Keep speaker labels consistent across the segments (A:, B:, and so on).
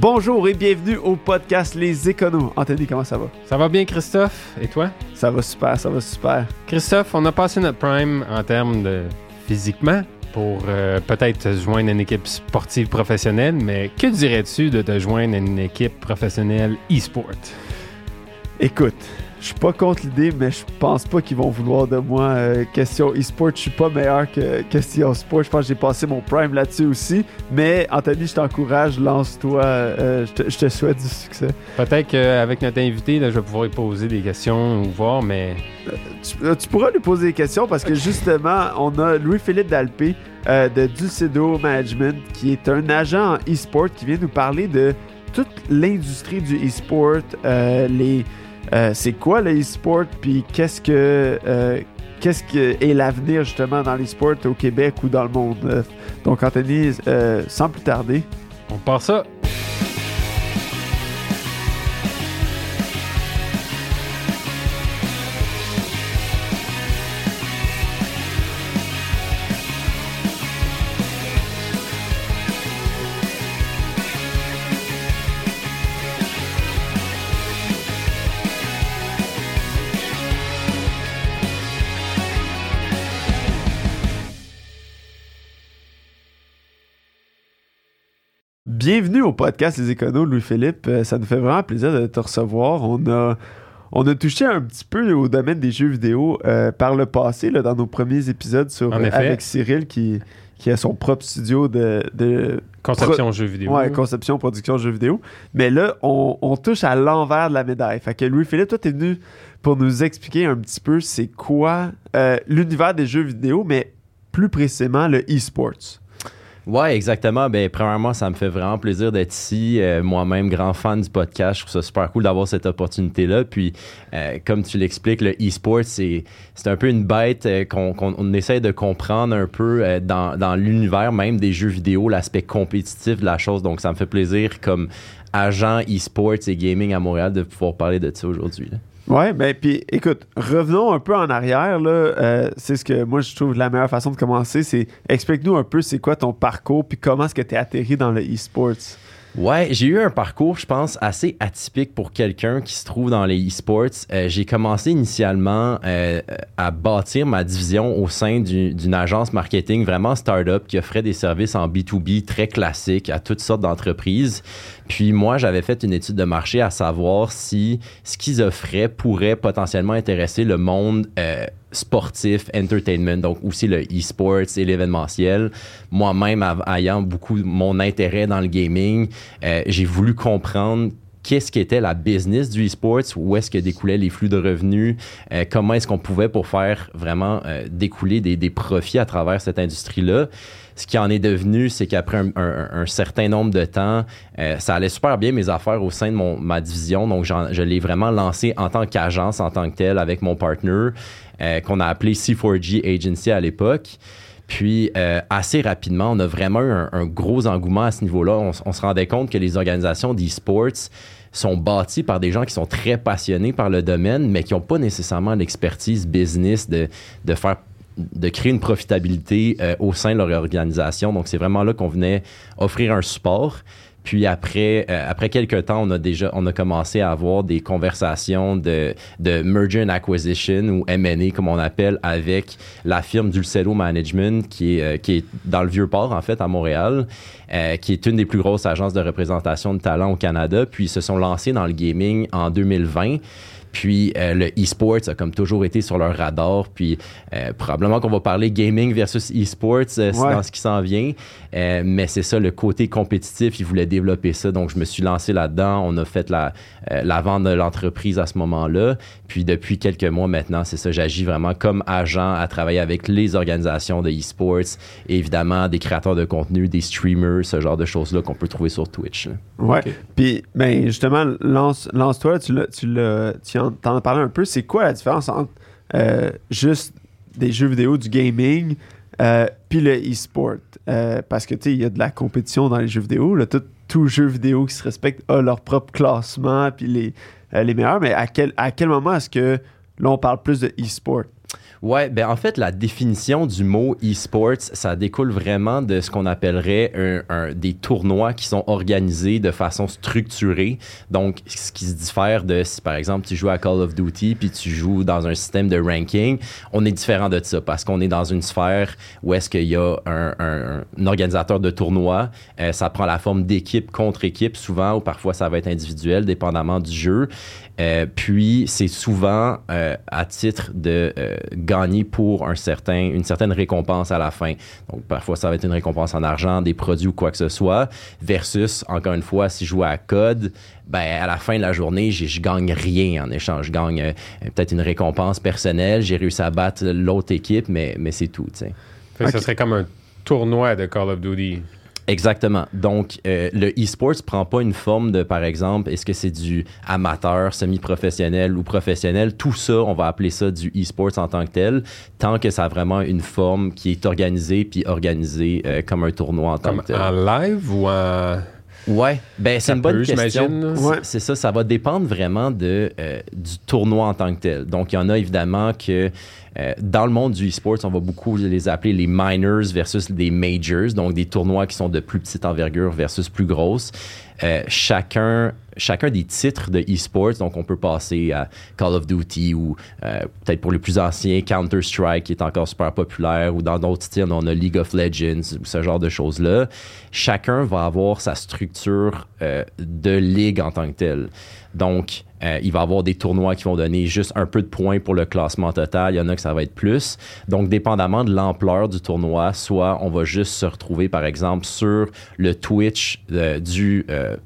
A: Bonjour et bienvenue au podcast Les Éconos. Anthony, comment ça va?
B: Ça va bien, Christophe? Et toi?
A: Ça va super, ça va super.
B: Christophe, on a passé notre prime en termes de physiquement pour euh, peut-être joindre à une équipe sportive professionnelle, mais que dirais-tu de te joindre à une équipe professionnelle e-sport?
A: Écoute, je suis pas contre l'idée, mais je pense pas qu'ils vont vouloir de moi. Euh, question e-sport, je suis pas meilleur que question sport. Je pense que j'ai passé mon prime là-dessus aussi. Mais Anthony, je t'encourage, lance-toi. Euh, je, te, souhaite du succès.
B: Peut-être qu'avec notre invité, je vais pouvoir lui poser des questions ou voir, mais.
A: Euh, tu, pourras lui poser des questions parce que justement, on a Louis-Philippe Dalpé de Dulcedo Management qui est un agent en e-sport qui vient nous parler de toute l'industrie du e-sport, les euh, c'est quoi le e-sport, puis qu'est-ce que euh, qu'est-ce que est l'avenir justement dans l'e-sport au Québec ou dans le monde? Euh, donc Anthony, sans plus tarder,
B: on part ça.
A: Bienvenue au podcast Les Éconos, Louis-Philippe. Euh, ça nous fait vraiment plaisir de te recevoir. On a, on a touché un petit peu au domaine des jeux vidéo euh, par le passé, là, dans nos premiers épisodes sur, avec Cyril qui, qui a son propre studio de.
B: conception jeux vidéo.
A: Ouais, conception, production jeux vidéo. Mais là, on, touche à l'envers de la médaille. Fait que Louis-Philippe, toi, t'es venu pour nous expliquer un petit peu c'est quoi euh, l'univers des jeux vidéo, mais plus précisément le e-sports.
C: Ouais, exactement. Ben, premièrement, ça me fait vraiment plaisir d'être ici. Euh, moi-même, grand fan du podcast, je trouve ça super cool d'avoir cette opportunité-là. Puis, euh, comme tu l'expliques, le e-sport, c'est, un peu une bête euh, qu'on, qu'on essaie de comprendre un peu dans, dans l'univers même des jeux vidéo, l'aspect compétitif de la chose. Donc, ça me fait plaisir comme agent e-sports et gaming à Montréal de pouvoir parler de ça aujourd'hui.
A: Ouais, ben puis écoute, revenons un peu en arrière là. Euh, c'est ce que moi je trouve la meilleure façon de commencer, c'est explique-nous un peu c'est quoi ton parcours puis comment est-ce que tu es atterri dans le e-sports?
C: Ouais, j'ai eu un parcours, je pense, assez atypique pour quelqu'un qui se trouve dans les e-sports. Euh, j'ai commencé initialement euh, à bâtir ma division au sein d'une agence marketing vraiment start-up qui offrait des services en B2B très classiques à toutes sortes d'entreprises. Puis moi, j'avais fait une étude de marché à savoir si ce qu'ils offraient pourrait potentiellement intéresser le monde euh, sportif, entertainment, donc aussi le e-sports et l'événementiel. Moi-même, ayant beaucoup mon intérêt dans le gaming, euh, j'ai voulu comprendre qu'est-ce qu'était la business du e-sports, où est-ce que découlaient les flux de revenus, euh, comment est-ce qu'on pouvait pour faire vraiment découler des, des, profits à travers cette industrie-là ce qui en est devenu, c'est qu'après un, certain nombre de temps, euh, ça allait super bien mes affaires au sein de mon, ma division. Donc, je l'ai vraiment lancé en tant qu'agence, en tant que tel, avec mon partner, euh, qu'on a appelé C4G Agency à l'époque. Puis, euh, assez rapidement, on a vraiment eu un, gros engouement à ce niveau-là. On, se rendait compte que les organisations d'e-sports sont bâties par des gens qui sont très passionnés par le domaine, mais qui n'ont pas nécessairement l'expertise business de, de faire de créer une profitabilité euh, au sein de leur organisation. Donc, c'est vraiment là qu'on venait offrir un support. Puis après, euh, après quelques temps, on a déjà on a commencé à avoir des conversations de, de merger and acquisition ou M&A comme on appelle avec la firme Dulcelo Management qui est, euh, qui est dans le Vieux-Port en fait à Montréal, qui est une des plus grosses agences de représentation de talent au Canada. Puis ils se sont lancés dans le gaming en 2020. Puis euh, le e-sports a comme toujours été sur leur radar. Puis euh, probablement qu'on va parler gaming versus e-sports, euh, dans ce qui s'en vient. mais c'est ça, le côté compétitif, ils voulaient développer ça. Donc je me suis lancé là-dedans. On a fait la, la vente de l'entreprise à ce moment-là. Puis depuis quelques mois maintenant, c'est ça, j'agis vraiment comme agent à travailler avec les organisations de e-sports, évidemment des créateurs de contenu, des streamers, ce genre de choses-là qu'on peut trouver sur Twitch.
A: Ouais. Puis ben, justement, lance, lance-toi, tu, tu, t'en as parlé un peu. C'est quoi la différence entre euh, juste des jeux vidéo, du gaming, euh, puis le e-sport? Euh, parce que, tu sais, il y a de la compétition dans les jeux vidéo. tout, tout jeu vidéo qui se respecte a leur propre classement, puis les, les meilleurs. Mais à quel, à quel moment est-ce que là, on parle plus de e-sport?
C: Ouais, ben en fait, la définition du mot e-sports, ça découle vraiment de ce qu'on appellerait un, des tournois qui sont organisés de façon structurée. Donc, ce qui se diffère de si par exemple tu joues à Call of Duty puis tu joues dans un système de ranking, on est différent de ça parce qu'on est dans une sphère où est-ce qu'il y a un, un- organisateur de tournoi. Euh, ça prend la forme d'équipe contre équipe souvent ou parfois ça va être individuel dépendamment du jeu. Euh, puis c'est souvent euh, à titre de gagner pour un certain, une certaine récompense à la fin. Donc parfois ça va être une récompense en argent, des produits ou quoi que ce soit, versus encore une fois si je joue à code, ben à la fin de la journée je gagne rien en échange, je gagne euh, peut-être une récompense personnelle, j'ai réussi à battre l'autre équipe, mais mais c'est tout.
B: Fait que. Ce serait comme un tournoi de Call of Duty.
C: Exactement. Donc, euh, le e-sports prend pas une forme de, par exemple, est-ce que c'est du amateur, semi-professionnel ou professionnel? Tout ça, on va appeler ça du e-sports en tant que tel, tant que ça a vraiment une forme qui est organisée puis organisée euh, comme un tournoi en tant
B: Comme
C: que tel.
B: en live ou en.
C: Ouais, ben c'est
B: Ça
C: une bonne
B: peut,
C: question.
A: Ouais.
C: C'est ça, ça va dépendre vraiment de, euh, du tournoi en tant que tel. Donc, il y en a évidemment que euh, dans le monde du e-sports, on va beaucoup les appeler les minors versus des majors, donc des tournois qui sont de plus petite envergure versus plus grosses. Euh, chacun, chacun des titres de e-sports, donc on peut passer à Call of Duty ou euh, peut-être pour les plus anciens, Counter-Strike qui est encore super populaire ou dans d'autres styles, on a League of Legends ou ce genre de choses-là. Chacun va avoir sa structure de ligue en tant que telle. Donc, euh, il va y avoir des tournois qui vont donner juste un peu de points pour le classement total. Il y en a que ça va être plus. Donc, dépendamment de l'ampleur du tournoi, soit on va juste se retrouver, par exemple, sur le Twitch euh, du euh,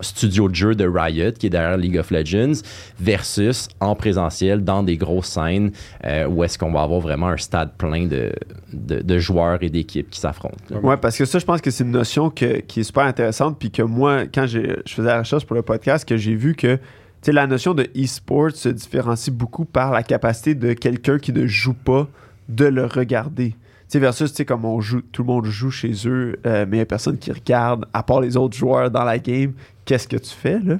C: studio de jeu de Riot, qui est derrière League of Legends, versus en présentiel dans des grosses scènes euh, où est-ce qu'on va avoir vraiment un stade plein de, joueurs et d'équipes qui s'affrontent.
A: Ouais, parce que ça, je pense que c'est une notion qui est super intéressante, puis que moi, quand je faisais la recherche pour le podcast, que j'ai vu que la notion de e-sport se différencie beaucoup par la capacité de quelqu'un qui ne joue pas de le regarder. Sais, versus, tu sais, comme on joue, tout le monde joue chez eux, euh, mais il n'y a personne qui regarde, à part les autres joueurs dans la game, qu'est-ce que tu fais, là?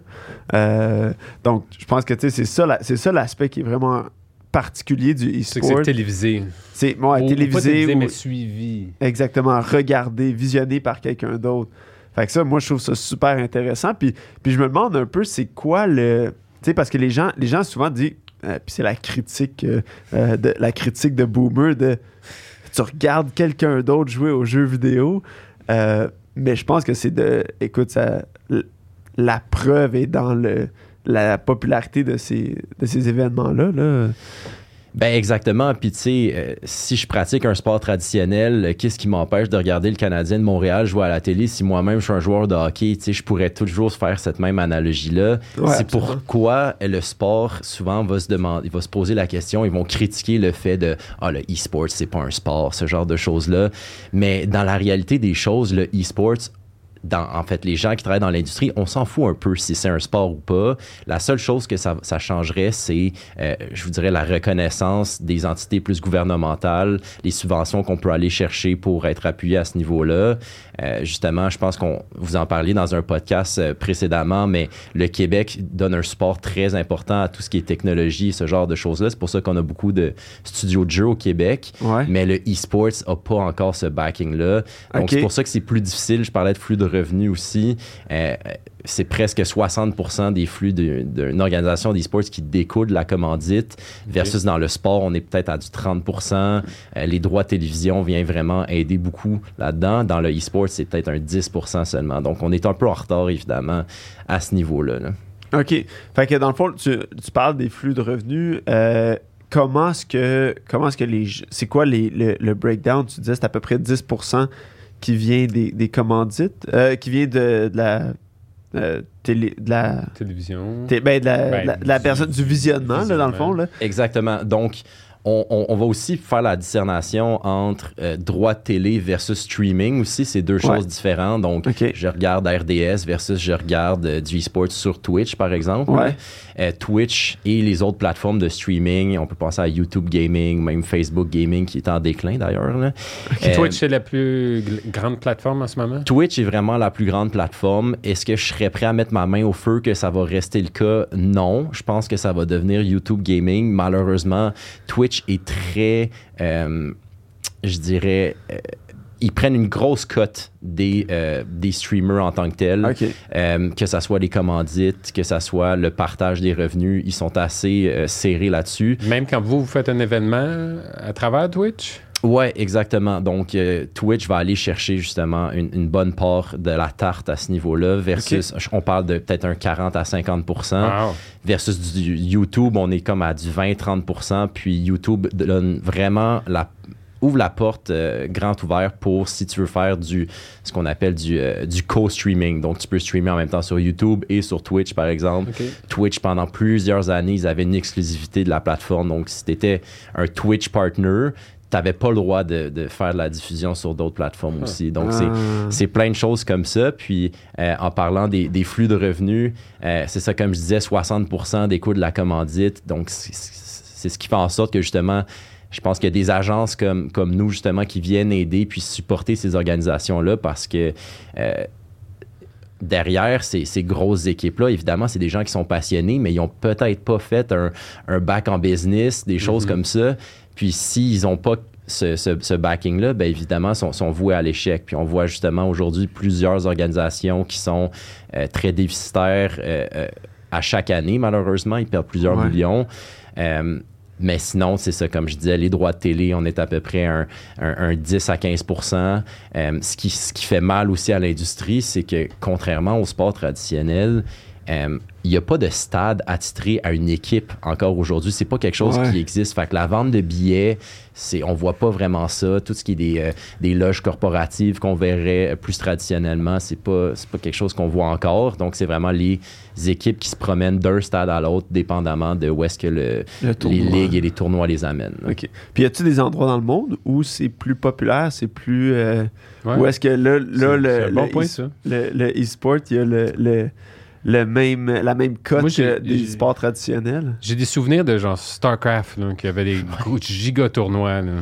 A: Euh, donc, je pense que, tu sais, c'est ça, c'est ça l'aspect qui est vraiment particulier du
B: C'est que c'est
A: e-sport.
B: télévisé.
A: C'est ouais,
B: Ou- ou
A: télévisé,
B: pas télévisé,
A: ou-
B: mais suivi.
A: Exactement, regardé, visionné par quelqu'un d'autre. Fait que ça, moi, je trouve ça super intéressant. Puis, puis je me demande un peu, c'est quoi le... Tu sais, parce que les gens, les gens souvent disent... euh, puis c'est la critique, euh, de, la critique de Boomer de... Tu regardes quelqu'un d'autre jouer aux jeux vidéo. euh, mais je pense que c'est de... Écoute, ça, la preuve est dans le, la popularité de ces, de ces événements-là. Là.
C: Ben exactement. Puis tu sais, euh, si je pratique un sport traditionnel, euh, qu'est-ce qui m'empêche de regarder le Canadien de Montréal jouer à la télé si moi-même je suis un joueur de hockey? Tu sais, je pourrais toujours faire cette même analogie-là.
A: Ouais,
C: C'est pourquoi le sport souvent va se demander, va se poser la question, ils vont critiquer le fait de ah le e-sport c'est pas un sport, ce genre de choses-là. Mais dans la réalité des choses, le e-sport dans, en fait, les gens qui travaillent dans l'industrie, on s'en fout un peu si c'est un sport ou pas. La seule chose que ça, ça changerait, c'est, euh, je vous dirais, la reconnaissance des entités plus gouvernementales, les subventions qu'on peut aller chercher pour être appuyé à ce niveau-là. Euh, justement, je pense qu'on vous en parliez dans un podcast euh, précédemment, mais le Québec donne un support très important à tout ce qui est technologie, ce genre de choses-là. C'est pour ça qu'on a beaucoup de studios de jeux au Québec.
A: Ouais.
C: Mais le e-sports n'a pas encore ce backing-là. Donc, c'est pour ça que c'est plus difficile. Je parlais de flux de revenus aussi. Euh, c'est presque 60 des flux d'une organisation d'e-sports qui découle de la commandite, versus dans le sport, on est peut-être à du 30% Euh, Les droits de télévision viennent vraiment aider beaucoup là-dedans. Dans le e-sport, c'est peut-être un 10% seulement. Donc, on est un peu en retard, évidemment, à ce niveau-là. là.
A: OK. Fait que dans le fond, tu, tu parles des flux de revenus. Euh, comment est-ce que comment est-ce que les c'est quoi les, le, le breakdown? Tu disais c'est à peu près 10% qui vient des, des commandites, euh, qui vient de, de la euh, télé, de la
B: Télévision.
A: té- ben, de la,
B: Ben,
A: la- de la
B: du-
A: personne du visionnement, là, dans le
B: visionnement.
A: fond là.
C: Exactement. Donc, on, on- on va aussi faire la discernation entre euh, droit de télé versus streaming aussi. C'est deux
A: Ouais.
C: choses différentes. Donc, je regarde RDS versus je regarde euh, du e-sport sur Twitch, par exemple.
A: Ouais.
C: Euh, Twitch et les autres plateformes de streaming. On peut penser à YouTube Gaming, même Facebook Gaming qui est en déclin d'ailleurs. Euh,
B: Twitch, c'est la plus grande plateforme en ce moment?
C: Twitch est vraiment la plus grande plateforme. Est-ce que je serais prêt à mettre ma main au feu que ça va rester le cas? Non. Je pense que ça va devenir YouTube Gaming. Malheureusement, Twitch Twitch est très, euh, je dirais, euh, ils prennent une grosse cote des, euh, des streamers en tant que tels. Euh, que ça soit les commandites, que ça soit le partage des revenus, ils sont assez euh, serrés là-dessus.
B: Même quand vous, vous faites un événement à travers Twitch?
C: Ouais, exactement. Donc, euh, Twitch va aller chercher justement une, une bonne part de la tarte à ce niveau-là, versus, on parle de peut-être un 40 à 50
B: Wow.
C: versus du YouTube, on est comme à du 20-30% puis YouTube donne vraiment la ouvre la porte euh, grand ouvert pour si tu veux faire du ce qu'on appelle du, euh, du co-streaming. Donc tu peux streamer en même temps sur YouTube et sur Twitch par exemple. Twitch pendant plusieurs années, ils avaient une exclusivité de la plateforme. Donc si tu étais un Twitch partner, tu n'avais pas le droit de, de faire de la diffusion sur d'autres plateformes aussi. Donc c'est
A: Ah.
C: c'est plein de choses comme ça. Puis, euh, en parlant des, des flux de revenus, euh, c'est ça, comme je disais, 60% des coûts de la commandite. Donc, c'est ce qui fait en sorte que, justement, je pense qu'il y a des agences comme, comme nous, justement, qui viennent aider puis supporter ces organisations-là parce que euh, derrière ces, ces grosses équipes-là, évidemment, c'est des gens qui sont passionnés, mais ils n'ont peut-être pas fait un, un bac en business, des choses comme ça. Puis s'ils n'ont pas ce, ce- ce backing-là, bien évidemment, sont, sont voués à l'échec. Puis on voit justement aujourd'hui plusieurs organisations qui sont euh, très déficitaires euh, euh, à chaque année, malheureusement. Ils perdent plusieurs
A: Ouais.
C: millions. Euh, mais sinon, c'est ça, comme je disais, les droits de télé, on est à peu près un, un- un 10 à 15 Euh, ce, qui, ce qui fait mal aussi à l'industrie, c'est que contrairement au sport traditionnel, euh, il n'y a pas de stade attitré à une équipe encore aujourd'hui. C'est pas quelque chose
A: Ouais.
C: qui existe. Fait que la vente de billets, c'est, on voit pas vraiment ça. Tout ce qui est des, euh, des loges corporatives qu'on verrait plus traditionnellement, c'est pas, c'est pas quelque chose qu'on voit encore. Donc, c'est vraiment les équipes qui se promènent d'un stade à l'autre, dépendamment de où est-ce que le,
A: Le
C: les ligues et les tournois les amènent.
A: OK. Puis y a-tu des endroits dans le monde où c'est plus populaire, c'est plus. euh,
B: Ouais.
A: Où est-ce que là, là
B: C'est-
A: le,
B: c'est un bon
A: le
B: point,
A: e-
B: ça.
A: le, le e-sport, il y a le, le, même, la même cote
B: Moi, j'ai-
A: que des sports traditionnels?
B: J'ai des souvenirs de genre StarCraft, là, qui avait des gros giga tournois. Là.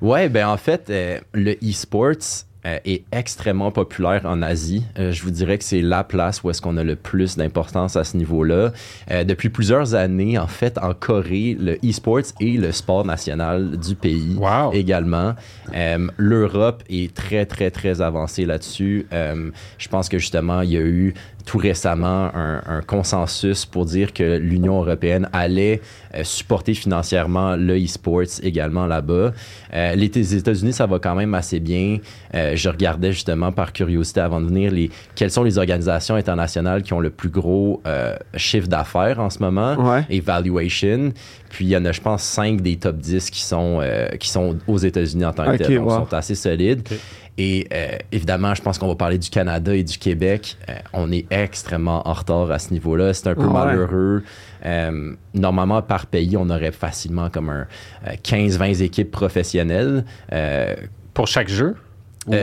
C: Ouais, ben en fait, euh, le e-sports euh, est extrêmement populaire en Asie. Euh, je vous dirais que c'est la place où est-ce qu'on a le plus d'importance à ce niveau-là. Euh, depuis plusieurs années, en fait, en Corée, le e-sports est le sport national du pays
B: Wow.
C: également. Euh, L'Europe est très, très, très avancée là-dessus. Euh, je pense que justement, il y a eu tout récemment un, un consensus pour dire que l'Union européenne allait euh, supporter financièrement le e-sports également là-bas. Euh, les les États-Unis, ça va quand même assez bien. Euh, je regardais justement par curiosité avant de venir les, quelles sont les organisations internationales qui ont le plus gros chiffre d'affaires en ce moment
A: Ouais.
C: et valuation. Puis il y en a, je pense, 5 des top 10 qui sont, qui sont aux États-Unis en tant que
A: Ok,
C: tel. Donc,
A: wow.
C: sont assez solides. Et euh, évidemment, je pense qu'on va parler du Canada et du Québec. Euh, on est extrêmement en retard à ce niveau-là. C'est un peu
A: Ouais.
C: malheureux. Euh, normalement, par pays, on aurait facilement comme un euh, 15-20 équipes professionnelles.
B: Pour chaque jeu? Ou-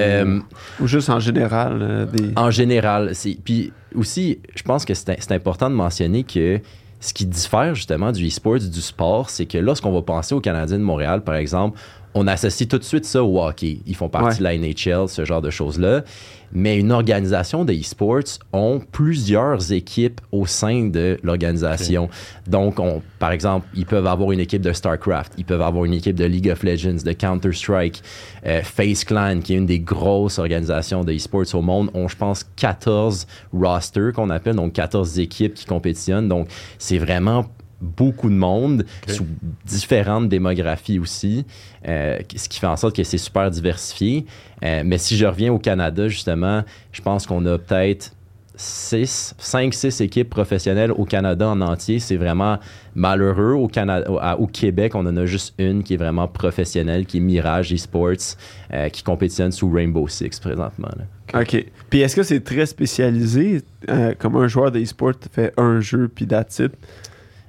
A: Ou juste en général, des.
C: en général, c'est. Puis aussi, je pense que c'est c'est important de mentionner que ce qui diffère justement du e-sport du sport, c'est que lorsqu'on va penser aux Canadiens de Montréal, par exemple, on associe tout de suite ça au hockey. Ils font partie de la NHL, ce genre de choses-là. Mais une organisation de e-sports ont plusieurs équipes au sein de l'organisation. Donc, on, par exemple, ils peuvent avoir une équipe de StarCraft, ils peuvent avoir une équipe de League of Legends, de Counter-Strike, euh, Face Clan, qui est une des grosses organisations de e-sports au monde, ont, je pense, 14 rosters qu'on appelle, donc 14 équipes qui compétitionnent. Donc, c'est vraiment beaucoup de monde, sous différentes démographies aussi, euh, ce qui fait en sorte que c'est super diversifié. Euh, mais si je reviens au Canada, justement, je pense qu'on a peut-être 6, 5, 6 équipes professionnelles au Canada en entier. C'est vraiment malheureux. Au, Canada, au, Québec, on en a juste une qui est vraiment professionnelle, qui est Mirage Esports, euh, qui compétitionne sous Rainbow Six présentement. là.
A: OK. Puis est-ce que c'est très spécialisé? euh, comme un joueur de e-sport fait un jeu, puis that's it?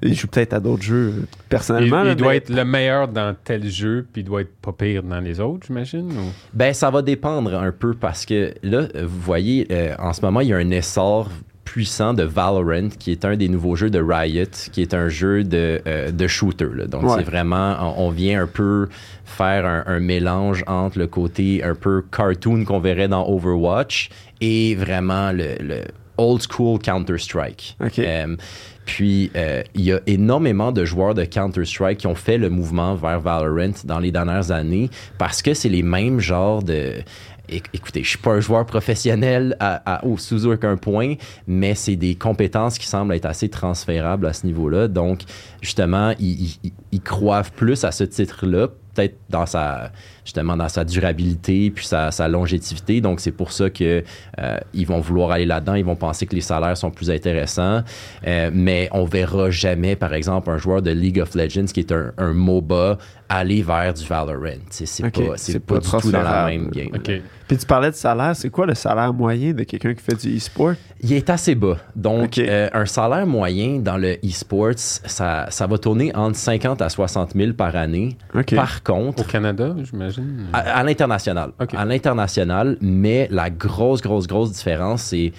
A: Il joue peut-être à d'autres jeux,
B: Il,
A: personnellement.
B: il doit
A: mais-
B: être le meilleur dans tel jeu, puis il doit être pas pire dans les autres, j'imagine? ou-
C: Ben, ça va dépendre un peu parce que là, vous voyez, euh, en ce moment, il y a un essor puissant de Valorant, qui est un des nouveaux jeux de Riot, qui est un jeu de, euh, de shooter. là. Donc,
A: Ouais.
C: c'est vraiment, on, on vient un peu faire un, un mélange entre le côté un peu cartoon qu'on verrait dans Overwatch et vraiment le, le old school Counter-Strike.
A: OK.
C: Euh, puis, euh, il y a énormément de joueurs de Counter-Strike qui ont fait le mouvement vers Valorant dans les dernières années parce que c'est les mêmes genres de. Éc- Écoutez, je suis pas un joueur professionnel à- au sous aucun point, mais c'est des compétences qui semblent être assez transférables à ce niveau-là. Donc, justement, ils, ils- ils croivent plus à ce titre-là, peut-être dans sa justement dans sa durabilité puis sa, sa longévité. Donc, c'est pour ça que euh, ils vont vouloir aller là-dedans. Ils vont penser que les salaires sont plus intéressants. Euh, mais on verra jamais, par exemple, un joueur de League of Legends qui est un, un MOBA aller vers du Valorant. C'est c'est
A: Ok,
C: pas, pas,
A: pas
C: du tout dans la même game.
A: Puis tu parlais de salaire. C'est quoi le salaire moyen de quelqu'un qui fait du e-sport?
C: Il est assez bas. Donc, euh, un salaire moyen dans le e-sports, ça, ça va tourner entre 50 à 60 000 par année. Par contre,
B: Au Canada, j'imagine?
C: À, à l'international. À l'international, mais la grosse, grosse, grosse différence, c'est.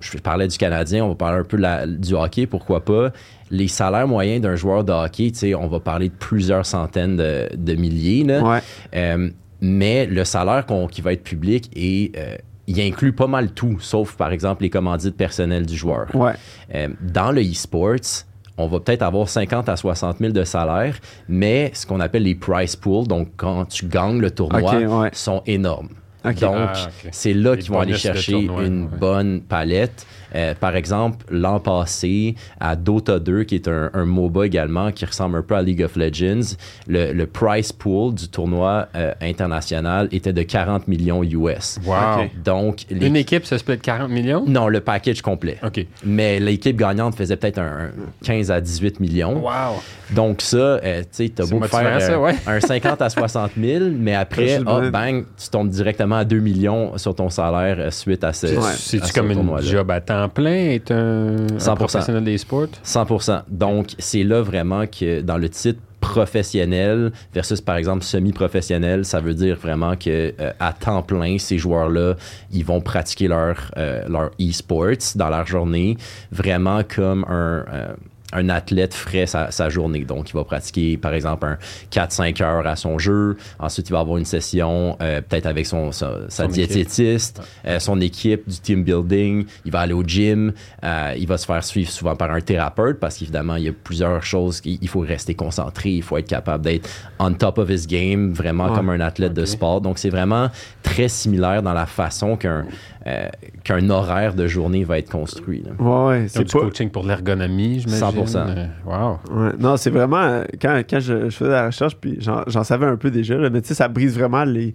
C: Je parlais du Canadien, on va parler un peu la- du hockey, pourquoi pas. Les salaires moyens d'un joueur de hockey, tu sais, on va parler de plusieurs centaines de, de milliers. là.
A: Ouais.
C: Euh, mais le salaire qu'on- qui va être public est. euh, il inclut pas mal tout, sauf par exemple les commandites personnelles du joueur.
A: Ouais.
C: Euh, dans le e-sports, on va peut-être avoir 50 à 60 000 de salaire, mais ce qu'on appelle les price pools, donc quand tu gagnes le tournoi,
A: ouais.
C: sont énormes. Donc,
B: Ah,
C: c'est là
B: Les
C: qu'ils vont aller chercher
B: tournoi,
C: une
B: ouais.
C: bonne palette. Euh, par exemple, l'an passé, à Dota 2, qui est un, un MOBA également, qui ressemble un peu à League of Legends, le, le price pool du tournoi euh, international était de 40 millions US.
B: Wow.
C: Donc, les-
B: Une équipe se split 40 millions?
C: non, le package complet.
B: OK.
C: Mais l'équipe gagnante faisait peut-être un, un 15 à 18 millions.
B: Wow.
C: Donc ça, euh, tu sais, t'as beau faire
B: ça, ouais.
C: un 50 à 60 000, mais après, ah, bang, tu tombes directement à 2 millions sur ton salaire suite à ce,
A: Ouais.
C: à
B: C'est-tu
C: ce
B: comme une job à temps plein, être un, un
C: 100%.
B: professionnel des sports?
C: 100 Donc, c'est là vraiment que dans le titre professionnel versus par exemple semi-professionnel, ça veut dire vraiment que euh, à temps plein, ces joueurs-là, ils vont pratiquer leur, euh, leur e-sports dans leur journée, vraiment comme un, euh, un athlète ferait sa, sa journée. Donc, il va pratiquer, par exemple, un 4-5 heures à son jeu. Ensuite, il va avoir une session euh, peut-être avec son, sa, sa
B: Son équipe.
C: diététiste, euh, son équipe, du team building. Il va aller au gym. euh, il va se faire suivre souvent par un thérapeute parce qu'évidemment, il y a plusieurs choses. qu'il- Il faut rester concentré. Il faut être capable d'être on top of his game, vraiment
A: Ouais.
C: comme un athlète de sport. Donc, c'est vraiment très similaire dans la façon qu'un euh, qu'un horaire de journée va être construit. là.
A: Ouais, C'est
B: du
A: pas.
B: coaching pour l'ergonomie, j'imagine.
C: 100%.
B: Euh, Wow.
A: Ouais. Non, c'est vraiment. euh, Quand, quand je, je faisais la recherche, puis j'en savais un peu déjà, là, mais tu sais, ça brise vraiment les,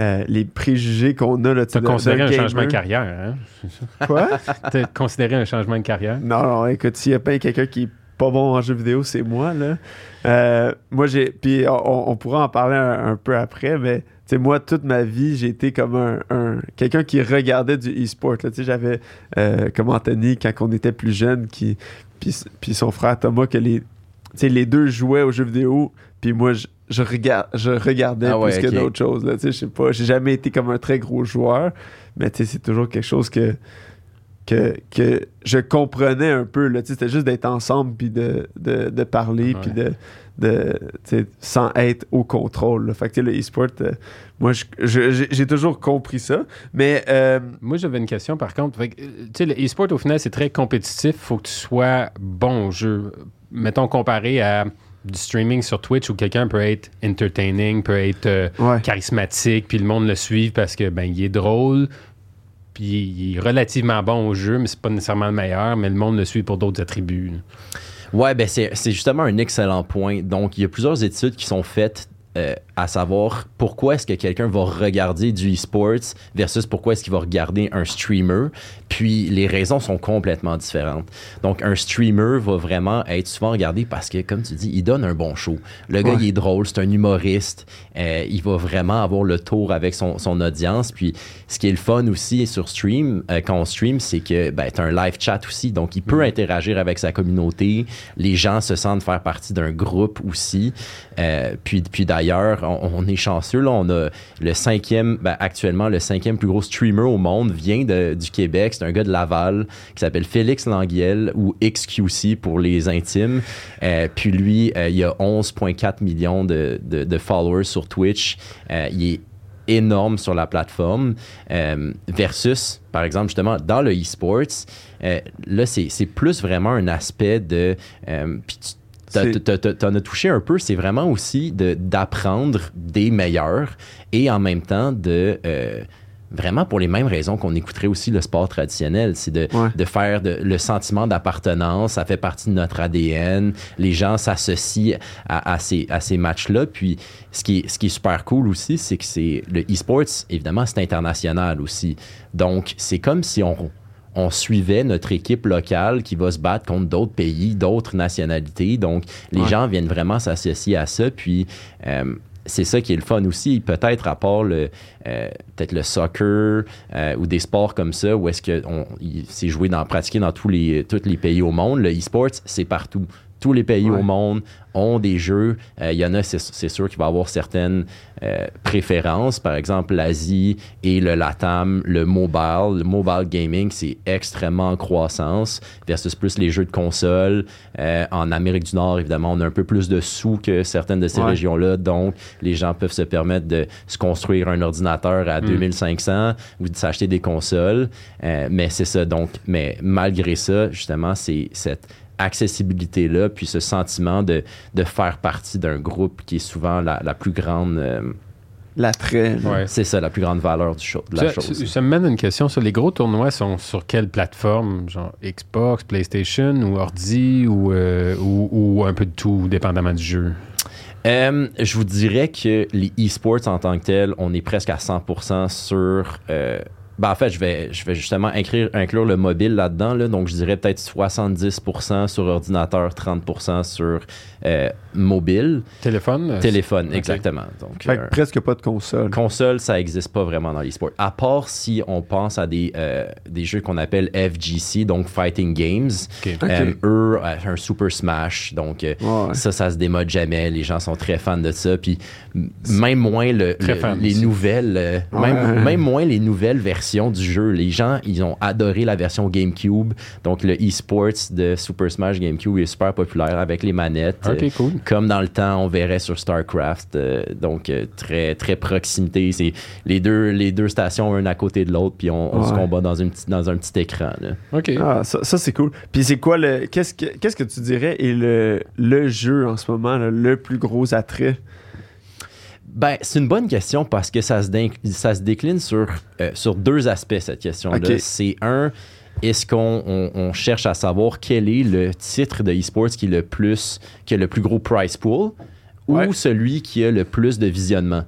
A: euh, les préjugés qu'on a. tu de-
B: considéré un
A: gamer.
B: changement de carrière, hein?
A: Quoi?
B: T'as considéré un changement de carrière?
A: Non, non, écoute, s'il y a pas quelqu'un qui est pas bon en jeu vidéo, c'est moi, là. Euh, moi, j'ai. Puis on, on pourra en parler un, un peu après, mais moi, toute ma vie, j'ai été comme un. un- quelqu'un qui regardait du e-sport. j'avais euh, comme Anthony, quand on était plus jeune, qui. Puis, puis son frère Thomas, que les. Les deux jouaient aux jeux vidéo, puis moi, je, je, je regardais
C: Ah ouais,
A: plus que d'autres choses. Je sais pas, j'ai jamais été comme un très gros joueur, mais c'est toujours quelque chose que, que, que je comprenais un peu. C'était juste d'être ensemble, puis de, de, de parler, puis de, de sans être au contrôle. là. Fait que le e-sport, euh, moi, j'ai toujours compris ça. Mais euh,
B: Moi, j'avais une question par contre. Fait que, euh, le e-sport, au final, c'est très compétitif. faut que tu sois bon au jeu. Mettons, comparé à du streaming sur Twitch où quelqu'un peut être entertaining, peut être euh,
A: ouais.
B: charismatique, puis le monde le suit parce que ben il est drôle, puis il est relativement bon au jeu, mais c'est pas nécessairement le meilleur, mais le monde le suit pour d'autres attributs. là.
C: Ouais, ben c'est justement un excellent point. Donc, il y a plusieurs études qui sont faites euh, à savoir pourquoi est-ce que quelqu'un va regarder du e-sports versus pourquoi est-ce qu'il va regarder un streamer. Puis les raisons sont complètement différentes. Donc un streamer va vraiment être souvent regardé parce que, comme tu dis, il donne un bon show. Le gars, il est drôle, c'est un humoriste. euh, il va vraiment avoir le tour avec son, son audience. Puis ce qui est le fun aussi sur stream, euh, quand on stream, c'est que ben, tu as un live chat aussi. Donc il peut interagir avec sa communauté. Les gens se sentent faire partie d'un groupe aussi. Euh, puis puis d'ailleurs, on, est chanceux. Là, on a le cinquième, ben, actuellement, le cinquième plus gros streamer au monde vient du Québec. C'est un gars de Laval qui s'appelle Félix Languiel ou XQC pour les intimes. Euh, puis lui, euh, il a 11,4 millions de, followers sur Twitch. Euh, il est énorme sur la plateforme versus, par exemple, justement, dans le e-sports, là, c'est plus vraiment un aspect de... puis tu- T'en as touché un peu, c'est vraiment aussi de- d'apprendre des meilleurs et en même temps de... euh, Vraiment pour les mêmes raisons qu'on écouterait aussi le sport traditionnel, c'est de,
A: Ouais.
C: de faire de- le sentiment d'appartenance, ça fait partie de notre ADN, les gens s'associent à, à ces, à ces matchs-là. Puis ce qui, est, ce qui est super cool aussi, c'est que c'est le e-sports, évidemment, c'est international aussi. Donc c'est comme si on, on suivait notre équipe locale qui va se battre contre d'autres pays, d'autres nationalités. Donc les
A: Ouais.
C: gens viennent vraiment s'associer à ça. Puis euh, c'est ça qui est le fun aussi, peut-être à part le euh, peut-être le soccer euh, ou des sports comme ça où est-ce que c'est joué dans pratiqué dans tous les tous les pays au monde. Le e-sports c'est partout. Tous les pays
A: Ouais.
C: au monde ont des jeux. Euh, Il y en a, c'est sûr qu'il va avoir certaines euh, préférences. Par exemple, l'Asie et le LATAM, le mobile. Le mobile gaming, c'est extrêmement en croissance versus plus les jeux de console. Euh, en Amérique du Nord, évidemment, on a un peu plus de sous que certaines de ces
A: Ouais.
C: régions-là. Donc, les gens peuvent se permettre de se construire un ordinateur à 2500 ou de s'acheter des consoles. Mais c'est ça. Donc, mais malgré ça, justement, c'est cette accessibilité-là, puis ce sentiment de, de faire partie d'un groupe qui est souvent la, la plus grande, euh,
A: L'attrait.
B: Ouais.
C: c'est ça, la plus grande valeur du show, de la
B: Ça,
C: chose.
B: ça me mène à une question sur les gros tournois sont sur quelle plateforme? Genre Xbox, PlayStation ou ordi ou, euh, ou, ou un peu de tout dépendamment du jeu?
C: Euh, je vous dirais que les e-sports en tant que tels, on est presque à 100% sur. euh, ben, en fait, je vais, je vais justement inclure, inclure le mobile là-dedans. Là, donc, je dirais peut-être 70% sur ordinateur, 30% sur euh, mobile.
B: téléphone euh,
C: Téléphone, exactement. Donc,
A: Fait que
C: euh,
A: presque pas de console.
C: console, ça n'existe pas vraiment dans l'e-sport. À part si on pense à des, euh, des jeux qu'on appelle FGC, donc Fighting Games.
B: Ok.
A: Ok.
C: Euh, eux, un Super Smash. Donc,
A: Ouais,
C: ça, ça se démode jamais. Les gens sont très fans de ça. Puis, même moins le, les nouvelles, euh,
A: Ouais.
C: même, même moins les nouvelles versions du jeu. Les gens, ils ont adoré la version GameCube. Donc, le e-sports de Super Smash GameCube est super populaire avec les manettes. Euh,
B: cool.
C: comme dans le temps, on verrait sur StarCraft. euh, donc, euh, très, très proximité. C'est les deux, les deux stations, un à côté de l'autre, puis on, on se combat dans, une dans un petit écran. là.
B: Ok.
A: Ah, ça, ça, c'est cool. Puis c'est quoi le. Qu'est-ce que, qu'est-ce que tu dirais est le, le jeu en ce moment, là, le plus gros attrait?
C: Ben, c'est une bonne question parce que ça se, ça se décline sur, euh, sur deux aspects, cette question-là. C'est un, est-ce qu'on on- on cherche à savoir quel est le titre de e-sports qui, est le plus, qui a le plus gros price pool
A: Ouais.
C: ou celui qui a le plus de visionnement?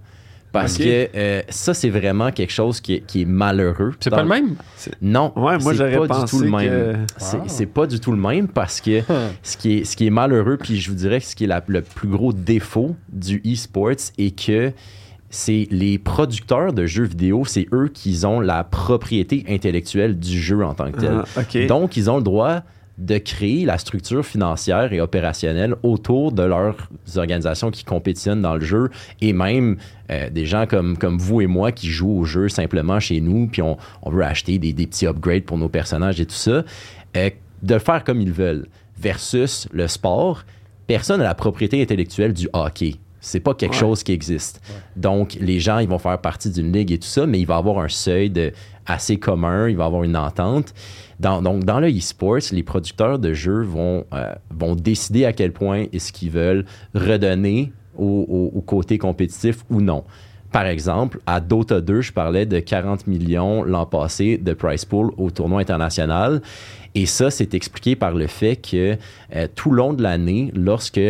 C: Parce que euh, ça, c'est vraiment quelque chose qui est, qui est malheureux.
B: C'est pas le même?
C: Non,
A: Ouais, moi,
C: c'est
A: j'aurais
C: pas du tout le même.
A: que-
C: C'est
B: Wow.
C: c'est pas du tout le même parce que ce qui est, ce qui est malheureux, puis je vous dirais que ce qui est la- le plus gros défaut du e-sports est que c'est les producteurs de jeux vidéo, c'est eux qui ont la propriété intellectuelle du jeu en tant que tel.
A: Ah.
C: Donc, ils ont le droit de créer la structure financière et opérationnelle autour de leurs organisations qui compétitionnent dans le jeu et même euh, des gens comme, comme vous et moi qui jouent au jeu simplement chez nous puis on, on veut acheter des, des petits upgrades pour nos personnages et tout ça, euh, de faire comme ils veulent versus le sport, personne n'a la propriété intellectuelle du hockey. C'est pas quelque
A: Ouais.
C: chose qui existe. Donc, les gens, ils vont faire partie d'une ligue et tout ça, mais il va y avoir un seuil de, assez commun, il va y avoir une entente. Dans, donc, dans le e-sports, les producteurs de jeux vont, euh, vont décider à quel point est-ce qu'ils veulent redonner au, côté compétitif ou non. Par exemple, à Dota 2, je parlais de 40 millions l'an passé de price pool au tournoi international. Et ça, c'est expliqué par le fait que euh, tout le long de l'année, lorsque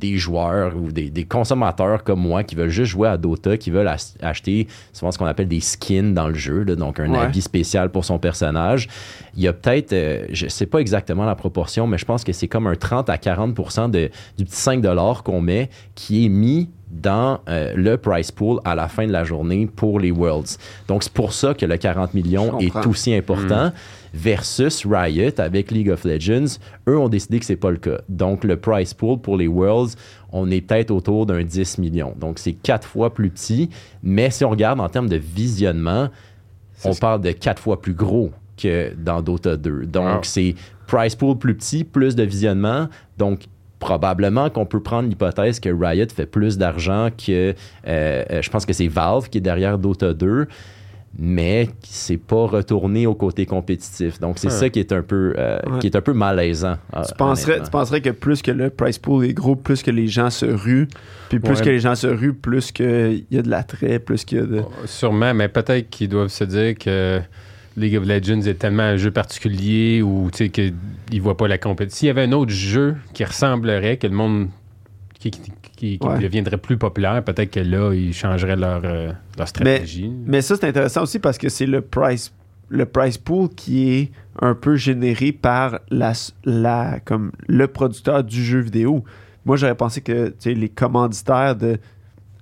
C: des joueurs ou des, des consommateurs comme moi qui veulent juste jouer à Dota, qui veulent ach- acheter souvent ce qu'on appelle des skins dans le jeu, là, donc un
A: Ouais.
C: habit spécial pour son personnage. Il y a peut-être, euh, je sais pas exactement la proportion, mais je pense que c'est comme un 30 à 40 de, du petit 5 qu'on met qui est mis dans euh, le price pool à la fin de la journée pour les Worlds. Donc, c'est pour ça que le 40 millions est aussi important versus Riot avec League of Legends. Eux ont décidé que c'est pas le cas. Donc, le price pool pour les Worlds, on est peut-être autour d'un 10 millions. Donc, c'est quatre fois plus petit. Mais si on regarde en termes de visionnement, on parle de quatre fois plus gros que dans Dota 2. Donc,
B: Wow.
C: c'est price pool plus petit, plus de visionnement. Donc, probablement qu'on peut prendre l'hypothèse que Riot fait plus d'argent que. euh, euh, je pense que c'est Valve qui est derrière Dota 2, mais c'est pas retourné au côté compétitif. Donc c'est
B: Ouais.
C: ça qui est un peu, euh,
A: Ouais.
C: qui est un peu malaisant. euh,
A: Tu penserais, tu penserais que plus que le price pool est gros, plus que les gens se ruent, puis plus
B: Ouais.
A: que les gens se ruent, plus qu'il y a de l'attrait, plus qu'il y a de...
B: Sûrement, mais peut-être qu'ils doivent se dire que League of Legends est tellement un jeu particulier ou tu sais qu'ils ne voient pas la compétition. S'il y avait un autre jeu qui ressemblerait, que le monde qui, qui- qui- qui
A: Ouais.
B: deviendrait plus populaire, peut-être que là, ils changeraient leur, euh, leur stratégie.
A: Mais ça, c'est intéressant aussi parce que c'est le price, le price pool qui est un peu généré par la, la, comme le producteur du jeu vidéo. Moi, j'aurais pensé que les commanditaires de.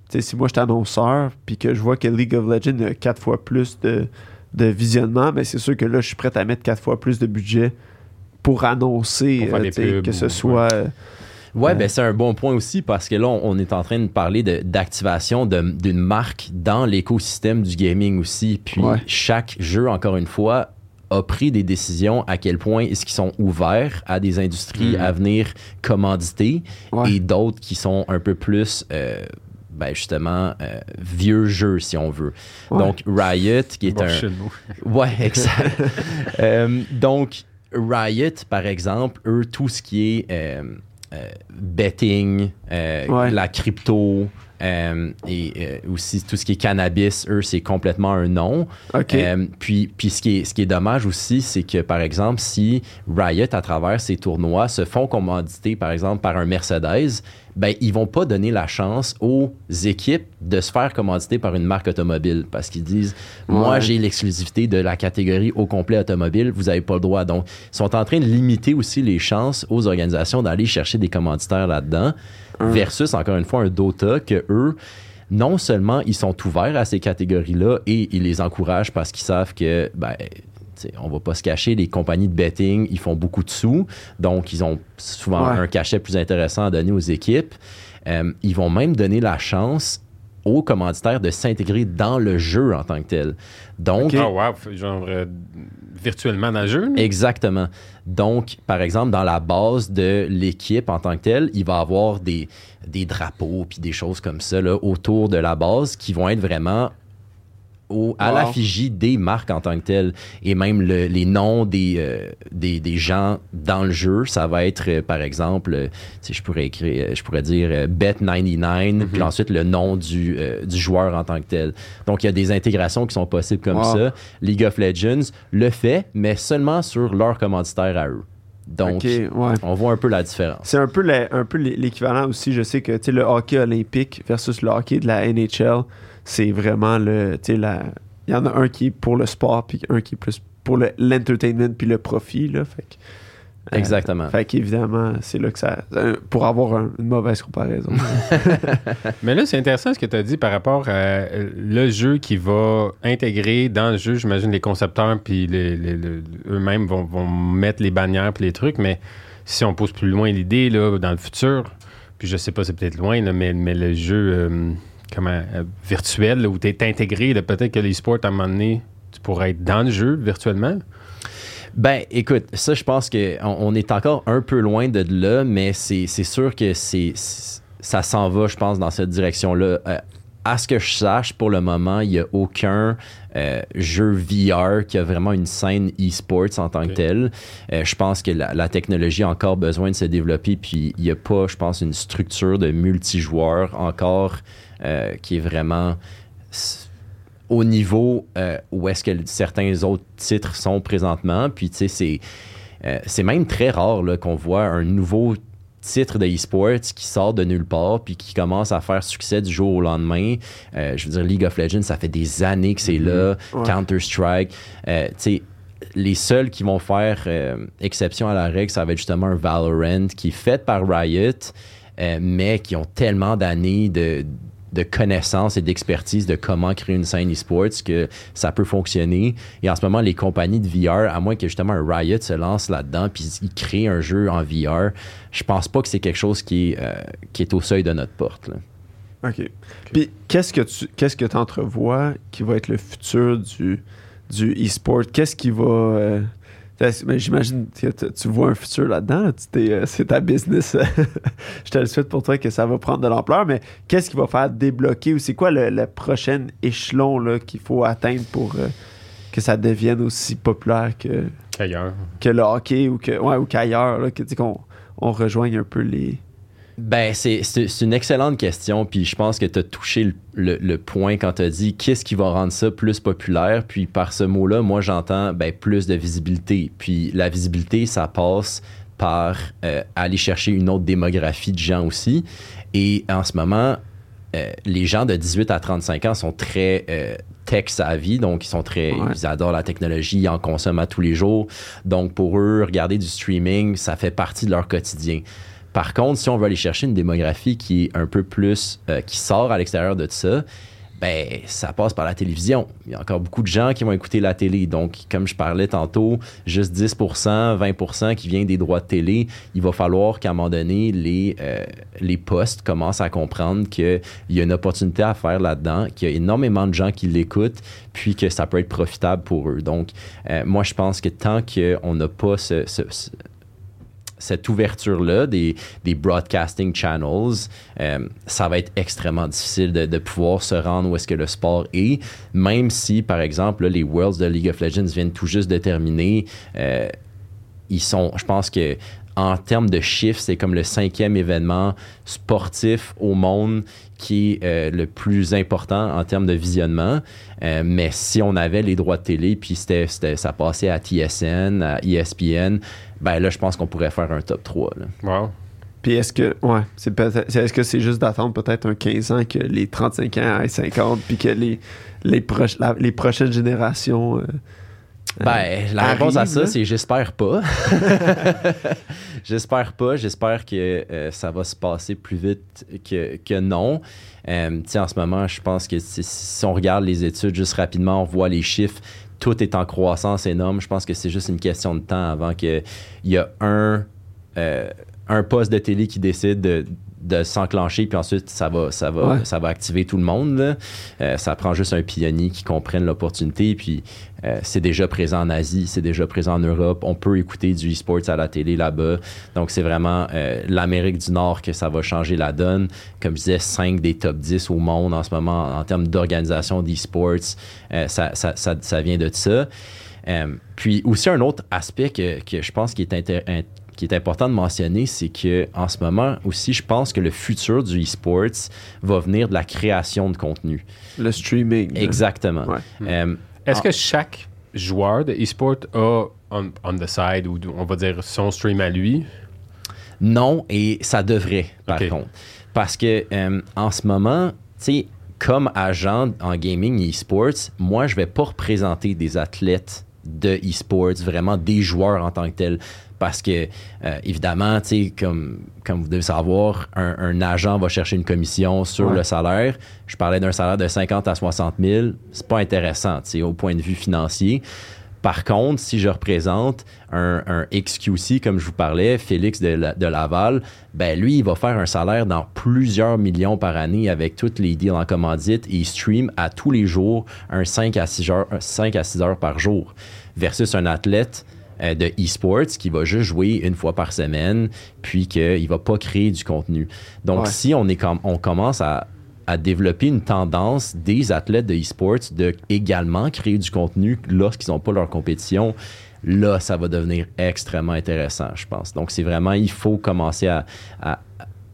A: si moi j'étais annonceur, puis que je vois que League of Legends a quatre fois plus de, de visionnement, mais c'est sûr que là, je suis prêt à mettre quatre fois plus de budget pour annoncer
B: Pour
A: euh, que ce soit.
C: Ouais, ben c'est un bon point aussi parce que là, on, on est en train de parler d'activation de- d'une marque dans l'écosystème du gaming aussi. Puis
A: Ouais.
C: chaque jeu, encore une fois, a pris des décisions à quel point est-ce qu'ils sont ouverts à des industries
B: Mhm.
C: à venir commanditer
A: Ouais.
C: et d'autres qui sont un peu plus, euh, ben justement, euh, vieux jeux, si on veut.
A: Ouais.
C: Donc, Riot, qui est
B: Bon,
C: un... Ouais, exact. Euh, donc, Riot, par exemple, eux, tout ce qui est betting, euh,
A: Ouais.
C: la crypto euh, et euh, aussi tout ce qui est cannabis, eux, c'est complètement un non. Euh, puis, puis ce, qui est, ce qui est dommage aussi, c'est que, par exemple, si Riot, à travers ces tournois, se font commanditer, par exemple, par un Mercedes, ben, ils vont pas donner la chance aux équipes de se faire commanditer par une marque automobile parce qu'ils disent Moi,
A: Ouais.
C: j'ai l'exclusivité de la catégorie au complet automobile, vous n'avez pas le droit. Donc, ils sont en train de limiter aussi les chances aux organisations d'aller chercher des commanditaires là-dedans, versus, encore une fois, un Dota que eux, non seulement ils sont ouverts à ces catégories-là et ils les encouragent parce qu'ils savent que, ben, on va pas se cacher, les compagnies de betting, ils font beaucoup de sous, donc ils ont souvent
A: Ouais.
C: un cachet plus intéressant à donner aux équipes. Euh, ils vont même donner la chance aux commanditaires de s'intégrer dans le jeu en tant que tel. Donc,
B: Ah, wow, fait genre euh, virtuellement dans le jeu.
C: Exactement. Donc, par exemple, dans la base de l'équipe en tant que telle, il va y avoir des, des drapeaux puis des choses comme ça là, autour de la base qui vont être vraiment au, à
A: Wow.
C: l'affigie des marques en tant que telles. Et même le- les noms des, euh, des, des gens dans le jeu, ça va être, euh, par exemple, euh, je pourrais écrire, je pourrais dire euh, Bet99, puis ensuite le nom du, du joueur en tant que tel. Donc, il y a des intégrations qui sont possibles comme
A: Wow.
C: ça. League of Legends le fait, mais seulement sur leur commanditaire à eux. Donc,
A: ouais.
C: on voit un peu la différence.
A: C'est un peu l'équivalent aussi. Je sais que le hockey olympique versus le hockey de la NHL, c'est vraiment le. tu sais, la- Il y en a un qui est pour le sport, puis un qui est plus pour le- l'entertainment, puis le profit. Là, fait que, euh,
C: Exactement.
A: Fait qu'évidemment, c'est là que ça. euh, Pour avoir un- une mauvaise comparaison.
B: Mais là, c'est intéressant ce que tu as dit par rapport à euh, le jeu qui va intégrer dans le jeu, j'imagine, les concepteurs puis les- les- le- eux-mêmes vont, vont mettre les bannières puis les trucs, mais si on pousse plus loin l'idée, là, dans le futur, puis je sais pas, c'est peut-être loin, là, mais, mais le jeu euh, comment, euh, virtuel, où tu es intégré, peut-être que les sports, à un moment donné, tu pourrais être dans le jeu virtuellement?
C: Ben, écoute, ça, je pense qu'on on est encore un peu loin de là, mais c'est sûr que c'est- ça s'en va, je pense, dans cette direction-là. Euh, à ce que je sache, pour le moment, il n'y a aucun euh, jeu VR qui a vraiment une scène e-sports en tant que tel. Euh, je pense que la, la technologie a encore besoin de se développer, puis il n'y a pas, je pense, une structure de multijoueur encore euh, qui est vraiment au niveau euh, où est-ce que certains autres titres sont présentement. Puis, tu sais, c'est, euh, c'est même très rare qu'on voit un nouveau titre de e-sports qui sort de nulle part puis qui commence à faire succès du jour au lendemain. Euh, je veux dire, League of Legends, ça fait des années que c'est là.
A: Ouais.
C: Counter-Strike. Euh, tu sais, les seuls qui vont faire euh, exception à la règle, ça va être justement un Valorant qui est fait par Riot, euh, mais qui ont tellement d'années de, de connaissances et d'expertise de comment créer une scène e-sports que ça peut fonctionner. Et en ce moment, les compagnies de VR, à moins que justement un Riot se lance là-dedans puis ils créent un jeu en VR, je pense pas que c'est quelque chose qui est, euh, qui est au seuil de notre porte. là.
A: OK. Puis qu'est-ce que tu qu'est-ce que entrevois qui va être le futur du, du e-sport? Qu'est-ce qui va. euh, j'imagine que tu vois un futur là-dedans. euh, c'est ta business. Je te le souhaite pour toi que ça va prendre de l'ampleur. Mais qu'est-ce qui va faire débloquer ou c'est quoi le, le prochain échelon là, qu'il faut atteindre pour euh, que ça devienne aussi populaire que, que le hockey ou, que, ouais, ou qu'ailleurs? Là, que, tu sais, qu'on on rejoigne un peu les.
C: Ben, c'est, une excellente question, puis je pense que tu as touché le, le- le point quand tu as dit qu'est-ce qui va rendre ça plus populaire. Puis par ce mot-là, moi j'entends ben, plus de visibilité. Puis la visibilité, ça passe par euh, aller chercher une autre démographie de gens aussi. Et en ce moment, euh, les gens de 18 à 35 ans sont très euh, tech savvy, donc ils sont très,
A: Ouais.
C: ils adorent la technologie, ils en consomment à tous les jours. Donc pour eux, regarder du streaming, ça fait partie de leur quotidien. Par contre, si on veut aller chercher une démographie qui est un peu plus, euh, qui sort à l'extérieur de ça, ben, ça passe par la télévision. Il y a encore beaucoup de gens qui vont écouter la télé. Donc, comme je parlais tantôt, juste 10% 20% qui vient des droits de télé, il va falloir qu'à un moment donné, les, euh, postes commencent à comprendre qu'il y a une opportunité à faire là-dedans, qu'il y a énormément de gens qui l'écoutent, puis que ça peut être profitable pour eux. Donc, euh, moi, je pense que tant qu'on n'a pas ce, cette ouverture-là des, broadcasting channels, euh, ça va être extrêmement difficile de, pouvoir se rendre où est-ce que le sport est, même si, par exemple, les Worlds de League of Legends viennent tout juste de terminer. euh, ils sont, je pense que en termes de chiffres, c'est comme le cinquième événement sportif au monde qui est euh, le plus important en termes de visionnement. Euh, mais si on avait les droits de télé, puis c'était, c'était- ça passait à TSN, à ESPN, ben là, je pense qu'on pourrait faire un top 3. là.
B: Wow.
A: Puis est-ce que, ouais, c'est est-ce que c'est juste d'attendre peut-être un 15 ans que les 35 ans aient 50 puis que les, les, proches- la- les prochaines générations. euh,
C: Ben, la réponse à ça, c'est j'espère pas. j'espère pas. J'espère que euh, ça va se passer plus vite que, que non. Euh, en ce moment, je pense que si, si on regarde les études juste rapidement, on voit les chiffres, tout est en croissance énorme. Je pense que c'est juste une question de temps avant qu'il y a un, euh, un poste de télé qui décide de de s'enclencher puis ensuite ça va ça va
A: Ouais.
C: ça va activer tout le monde. Euh, ça prend juste un pionnier qui comprenne l'opportunité puis euh, c'est déjà présent en Asie, c'est déjà présent en Europe. On peut écouter du e-sports à la télé là-bas. Donc, c'est vraiment euh, l'Amérique du Nord que ça va changer la donne. Comme je disais, 5 des top 10 au monde en ce moment en termes d'organisation d'e-sports. Ça, ça, ça, ça vient de ça. Euh, puis aussi, un autre aspect que, que je pense qui est, intér- in- qui est important de mentionner, c'est que en ce moment aussi, je pense que le futur du e-sports va venir de la création de contenu.
A: le streaming.
C: Exactement.
A: Ouais.
C: Euh,
B: Est-ce que chaque joueur de e-sport a on, on the side ou on va dire son stream à lui?
C: Non, et ça devrait, par contre. Parce que euh, en ce moment, tu sais, comme agent en gaming et e-sports, moi, je vais pas représenter des athlètes de e-sports, vraiment des joueurs en tant que tels. Parce que, euh, évidemment, tu sais, comme, comme vous devez savoir, un, un agent va chercher une commission sur
A: Ouais.
C: le salaire. Je parlais d'un salaire de 50 à 60 000. C'est pas intéressant, tu sais, au point de vue financier. Par contre, si je représente un, un XQC, comme je vous parlais, Félix de, La- de Laval, ben lui, il va faire un salaire dans plusieurs millions par année avec toutes les deals en commandite et il stream à tous les jours un 5 à 6 heures, 5 à 6 heures par jour. Versus un athlète euh, de e-sports qui va juste jouer une fois par semaine, puis qu'il va pas créer du contenu. Donc,
A: Ouais.
C: si on, est com- on commence à, à développer une tendance des athlètes de e-sports de également créer du contenu lorsqu'ils n'ont pas leur compétition, là, ça va devenir extrêmement intéressant, je pense. Donc, c'est vraiment, il faut commencer à, à-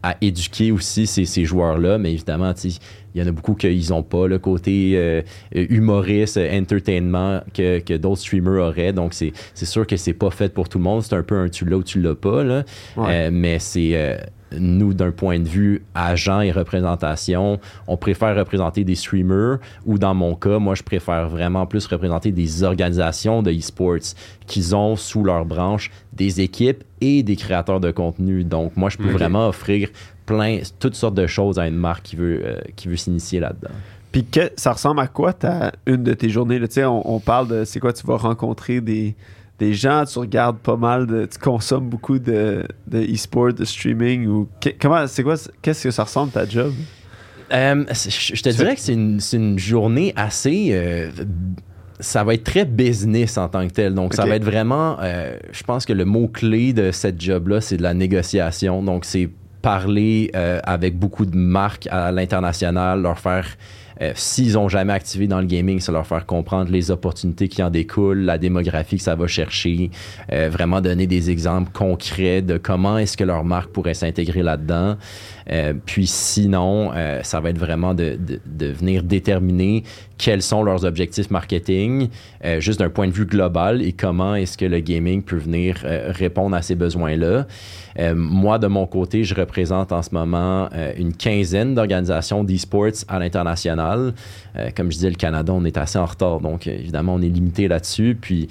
C: à éduquer aussi ces, ces joueurs-là, mais évidemment, tu sais, il y en a beaucoup qu'ils n'ont pas le côté euh, humoriste, euh, entertainment que, que d'autres streamers auraient. Donc, c'est c'est sûr que c'est pas fait pour tout le monde. C'est un peu un tu l'as ou tu l'as pas. Là.
A: Ouais.
C: Euh, mais c'est euh, nous, d'un point de vue agent et représentation, on préfère représenter des streamers ou dans mon cas, moi, je préfère vraiment plus représenter des organisations de e-sports qui ont sous leur branche des équipes et des créateurs de contenu. Donc, moi, je peux vraiment offrir plein, toutes sortes de choses à une marque qui veut, euh, qui veut s'initier là-dedans.
A: Puis que, ça ressemble à quoi ta, une de tes journées? là? Tu sais, on, on parle de c'est quoi, tu vas rencontrer des, des gens, tu regardes pas mal, de, tu consommes beaucoup de, de e-sport, de streaming ou que- comment, c'est quoi, qu'est-ce que ça ressemble ta job?
C: Euh, je je te dirais que c'est une, c'est une journée assez euh, ça va être très business en tant que tel. Donc, ça va être vraiment, euh, je pense que le mot-clé de cette job-là, c'est de la négociation. Donc, c'est parler euh, avec beaucoup de marques à l'international, leur faire, euh, s'ils ont jamais activé dans le gaming, c'est leur faire comprendre les opportunités qui en découlent, la démographie que ça va chercher, euh, vraiment donner des exemples concrets de comment est-ce que leur marque pourrait s'intégrer là-dedans. Puis sinon, ça va être vraiment de- de venir déterminer quels sont leurs objectifs marketing, euh, juste d'un point de vue global, et comment est-ce que le gaming peut venir euh, répondre à ces besoins-là. Euh, moi, de mon côté, je représente en ce moment une quinzaine d'organisations d'e-sports à l'international. Comme je disais, le Canada, on est assez en retard, donc évidemment, on est limité là-dessus. Puis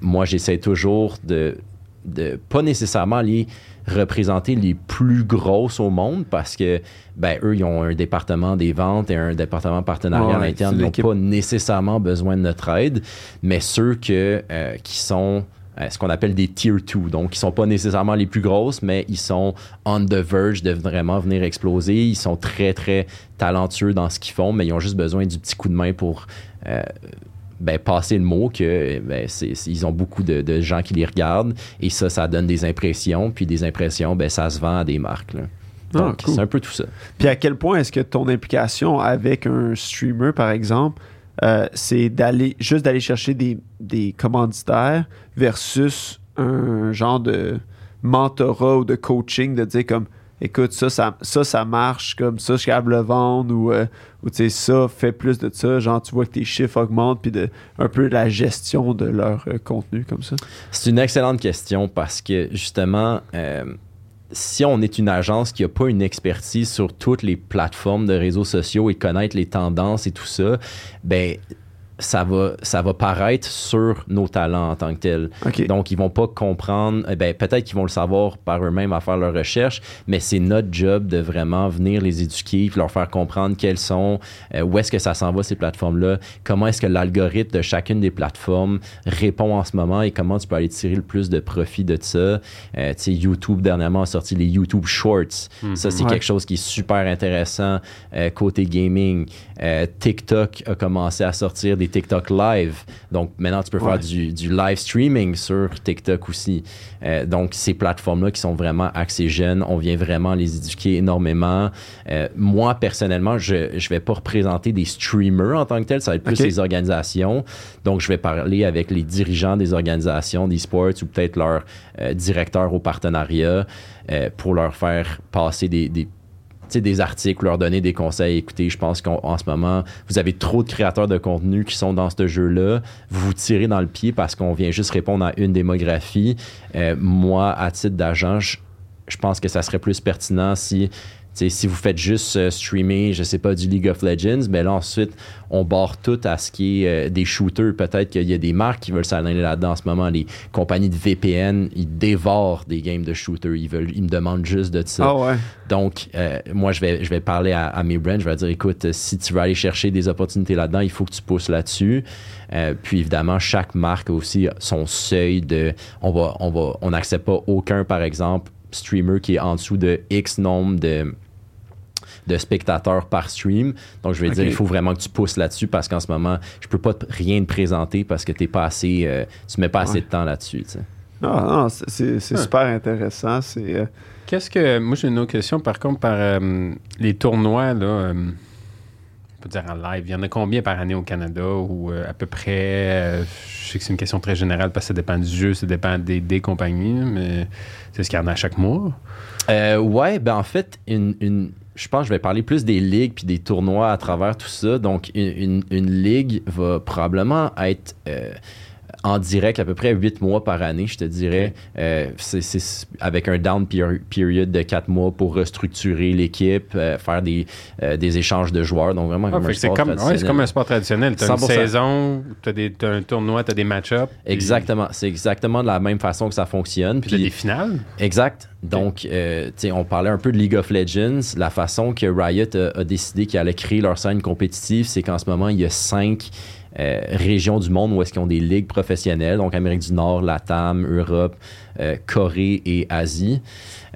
C: moi, j'essaie toujours de, de pas nécessairement aller représenter les plus grosses au monde parce que ben eux ils ont un département des ventes et un département partenariat
A: Ouais, c'est
C: ils n'ont pas nécessairement besoin de notre aide. Mais ceux que euh, qui sont euh, ce qu'on appelle des tier 2 donc ils sont pas nécessairement les plus grosses mais ils sont on the verge de vraiment venir exploser. Ils sont très très talentueux dans ce qu'ils font mais ils ont juste besoin du petit coup de main pour euh, ben, passer le mot que ben, c'est- c'est- ils ont beaucoup de, de gens qui les regardent et ça, ça donne des impressions. Puis des impressions, ben, ça se vend à des marques. là.
A: Ah,
C: Donc,
A: cool.
C: c'est un peu tout ça.
A: Puis à quel point est-ce que ton implication avec un streamer, par exemple, euh, c'est d'aller juste d'aller chercher des, des commanditaires versus un genre de mentorat ou de coaching de dire comme écoute ça ça, ça, ça marche comme ça je capable de le vendre ou, euh, ou tu sais ça fais plus de ça. Genre tu vois que tes chiffres augmentent puis de un peu la gestion de leur euh, contenu comme ça.
C: C'est une excellente question parce que justement, euh, si on est une agence qui n'a pas une expertise sur toutes les plateformes de réseaux sociaux et connaître les tendances et tout ça, ben ça va, ça va paraître sur nos talents en tant que tels. Donc, ils vont pas comprendre. eh ben, peut-être qu'ils vont le savoir par eux-mêmes à faire leur recherche, mais c'est notre job de vraiment venir les éduquer, puis leur faire comprendre quelles sont, euh, où est-ce que ça s'en va ces plateformes-là, comment est-ce que l'algorithme de chacune des plateformes répond en ce moment et comment tu peux aller tirer le plus de profit de ça. Euh, tu sais, YouTube dernièrement a sorti les YouTube Shorts. Ça, c'est
A: Ouais.
C: quelque chose qui est super intéressant euh, côté gaming. Euh, TikTok a commencé à sortir des TikTok Live. Donc maintenant, tu peux
A: Ouais.
C: faire du, du live streaming sur TikTok aussi. Euh, donc ces plateformes-là qui sont vraiment axées jeunes, on vient vraiment les éduquer énormément. Euh, moi, personnellement, je ne vais pas représenter des streamers en tant que tel, ça va être plus les organisations. Donc je vais parler avec les dirigeants des organisations d'e-sports ou peut-être leur euh, directeur au partenariat euh, pour leur faire passer des, des des articles, leur donner des conseils. Écoutez, je pense qu'en en ce moment, vous avez trop de créateurs de contenu qui sont dans ce jeu-là. Vous vous tirez dans le pied parce qu'on vient juste répondre à une démographie. Euh, moi, à titre d'agent, je pense que ça serait plus pertinent si, si vous faites juste euh, streamer, je sais pas, du League of Legends, mais là, ensuite, on barre tout à ce qui est euh, des shooters. Peut-être qu'il y a des marques qui veulent s'aligner là-dedans en ce moment. Les compagnies de VPN, ils dévorent des games de shooters. Ils, veulent, ils me demandent juste de ça.
A: ah ouais
C: Donc, euh, moi, je vais, je vais parler à, à mes brands. Je vais dire, écoute, si tu veux aller chercher des opportunités là-dedans, il faut que tu pousses là-dessus. Euh, puis, évidemment, chaque marque a aussi son seuil de. On va, on va, on n'accepte pas aucun, par exemple, streamer qui est en dessous de X nombre de de spectateurs par stream. Donc, je vais dire, il faut vraiment que tu pousses là-dessus parce qu'en ce moment, je peux pas te- rien te présenter parce que t'es pas assez, euh, tu mets pas assez de temps là-dessus. tu sais.
A: Ah, non, c'est-
B: Ouais.
A: super intéressant c'est euh,
B: Qu'est-ce que. Moi, j'ai une autre question, par contre, par euh, les tournois, là. Peut dire en live. Il y en a combien par année au Canada ou euh, à peu près. euh, je sais que c'est une question très générale parce que ça dépend du jeu, ça dépend des, des compagnies, mais c'est ce qu'il y en a chaque mois.
C: Euh, ouais, ben en fait, une, une- je pense que je vais parler plus des ligues puis des tournois à travers tout ça. Donc, une, une- une ligue va probablement être euh, en direct à peu près 8 mois par année, je te dirais. Euh, c'est, avec un down peri- period de 4 mois pour restructurer l'équipe, euh, faire des, euh, des échanges de joueurs. Donc, vraiment
B: Ah,
C: comme un
B: c'est
C: sport
B: comme, ouais, c'est
C: traditionnel.
B: comme un sport traditionnel. Tu as une
C: 100%.
B: saison, tu as, un tournoi, tu as des match-ups. puis-
C: Exactement. C'est exactement de la même façon que ça fonctionne.
B: Puis, t'as des finales.
C: Exact. Donc, tu sais, on parlait un peu de League of Legends. La façon que Riot a, a décidé qu'ils allaient créer leur scène compétitive, c'est qu'en ce moment, il y a cinq euh, régions du monde où est-ce qu'ils ont des ligues professionnelles. Donc, Amérique du Nord, Latam, Europe, euh, Corée et Asie.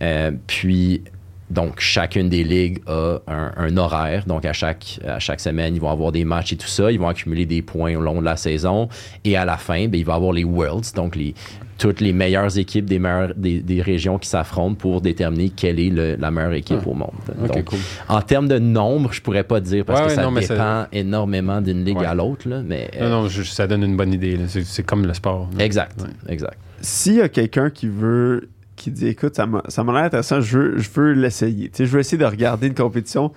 C: Euh, puis, donc, chacune des ligues a un, un horaire. Donc, à chaque, à chaque semaine, ils vont avoir des matchs et tout ça. Ils vont accumuler des points au long de la saison. Et à la fin, ben, il va y avoir les Worlds, donc les, toutes les meilleures équipes des, meilleures, des, des régions qui s'affrontent pour déterminer quelle est le- la meilleure équipe
B: Ah.
C: au monde.
B: Ok,
C: Donc,
B: cool.
C: en termes de nombre, je pourrais pas dire parce
B: Ouais,
C: que
B: ouais,
C: ça
B: non,
C: dépend énormément d'une ligue
B: Ouais.
C: à l'autre. là, Mais,
B: Non,
C: euh,
B: non, je- ça donne une bonne idée. C'est c'est comme le sport. là.
C: Exact,
B: Ouais.
C: exact.
A: S'il y a quelqu'un qui veut, qui dit écoute, ça m'a l'air intéressant, je veux, je veux l'essayer. Je veux essayer de regarder une compétition.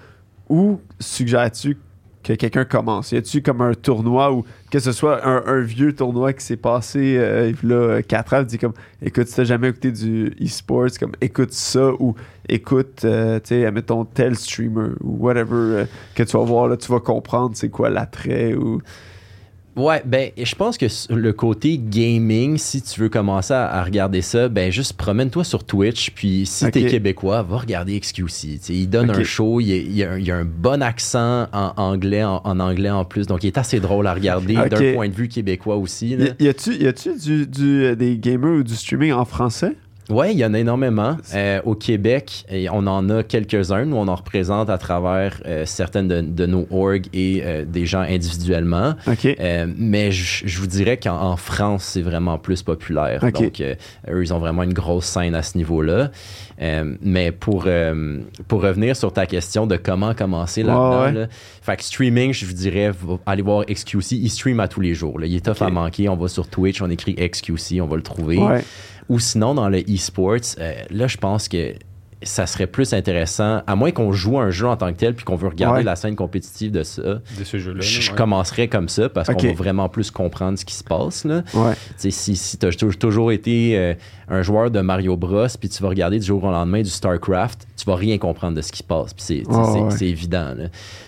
A: Où suggères-tu que quelqu'un commence? Y a-tu comme un tournoi ou que ce soit un, vieux tournoi qui s'est passé euh, a 4 ans, dis comme écoute, si t'as jamais écouté du e-sports, comme écoute ça ou écoute, euh, tu sais, mettons tel streamer ou whatever euh, que tu vas voir là, tu vas comprendre c'est quoi l'attrait ou.
C: Ouais, ben, je pense que le côté gaming, si tu veux commencer à, à regarder ça, ben, juste promène-toi sur Twitch. Puis, si t'es québécois, va regarder XQC. Tu sais, il donne un show, il y a, il a un, il y a un bon accent en anglais, en, en anglais en plus. Donc, il est assez drôle à regarder d'un point de vue québécois aussi. là.
A: Y, y a-tu, y a-tu du, du, euh, des gamers ou du streaming en français?
C: Ouais, il y en a énormément. Euh, au Québec, et on en a quelques-uns. Nous, on en représente à travers euh, certaines de, de nos orgs et euh, des gens individuellement.
A: Ok.
C: Euh, mais je vous dirais qu'en en France, c'est vraiment plus populaire.
A: Ok.
C: Donc, eux, ils ont vraiment une grosse scène à ce niveau-là. Mais pour, pour revenir sur ta question de comment commencer là-dedans,
A: ouais.
C: là, fait que streaming, je vous dirais, allez voir XQC. Il stream à tous les jours. là. Il est tough à manquer. On va sur Twitch, on écrit XQC, on va le trouver.
A: Ouais.
C: Ou sinon, dans le e-sports, euh, là, je pense que ça serait plus intéressant, à moins qu'on joue un jeu en tant que tel puis qu'on veut regarder
A: Ouais.
C: la scène compétitive de ça.
B: De ce jeu-là.
C: Je,
B: ouais.
C: commencerais comme ça parce qu'on va vraiment plus comprendre ce qui se passe. Là.
A: Ouais.
C: Si si tu as toujours été euh, un joueur de Mario Bros, puis tu vas regarder du jour au lendemain du StarCraft, tu vas rien comprendre de ce qui se passe. Puis c'est évident. là.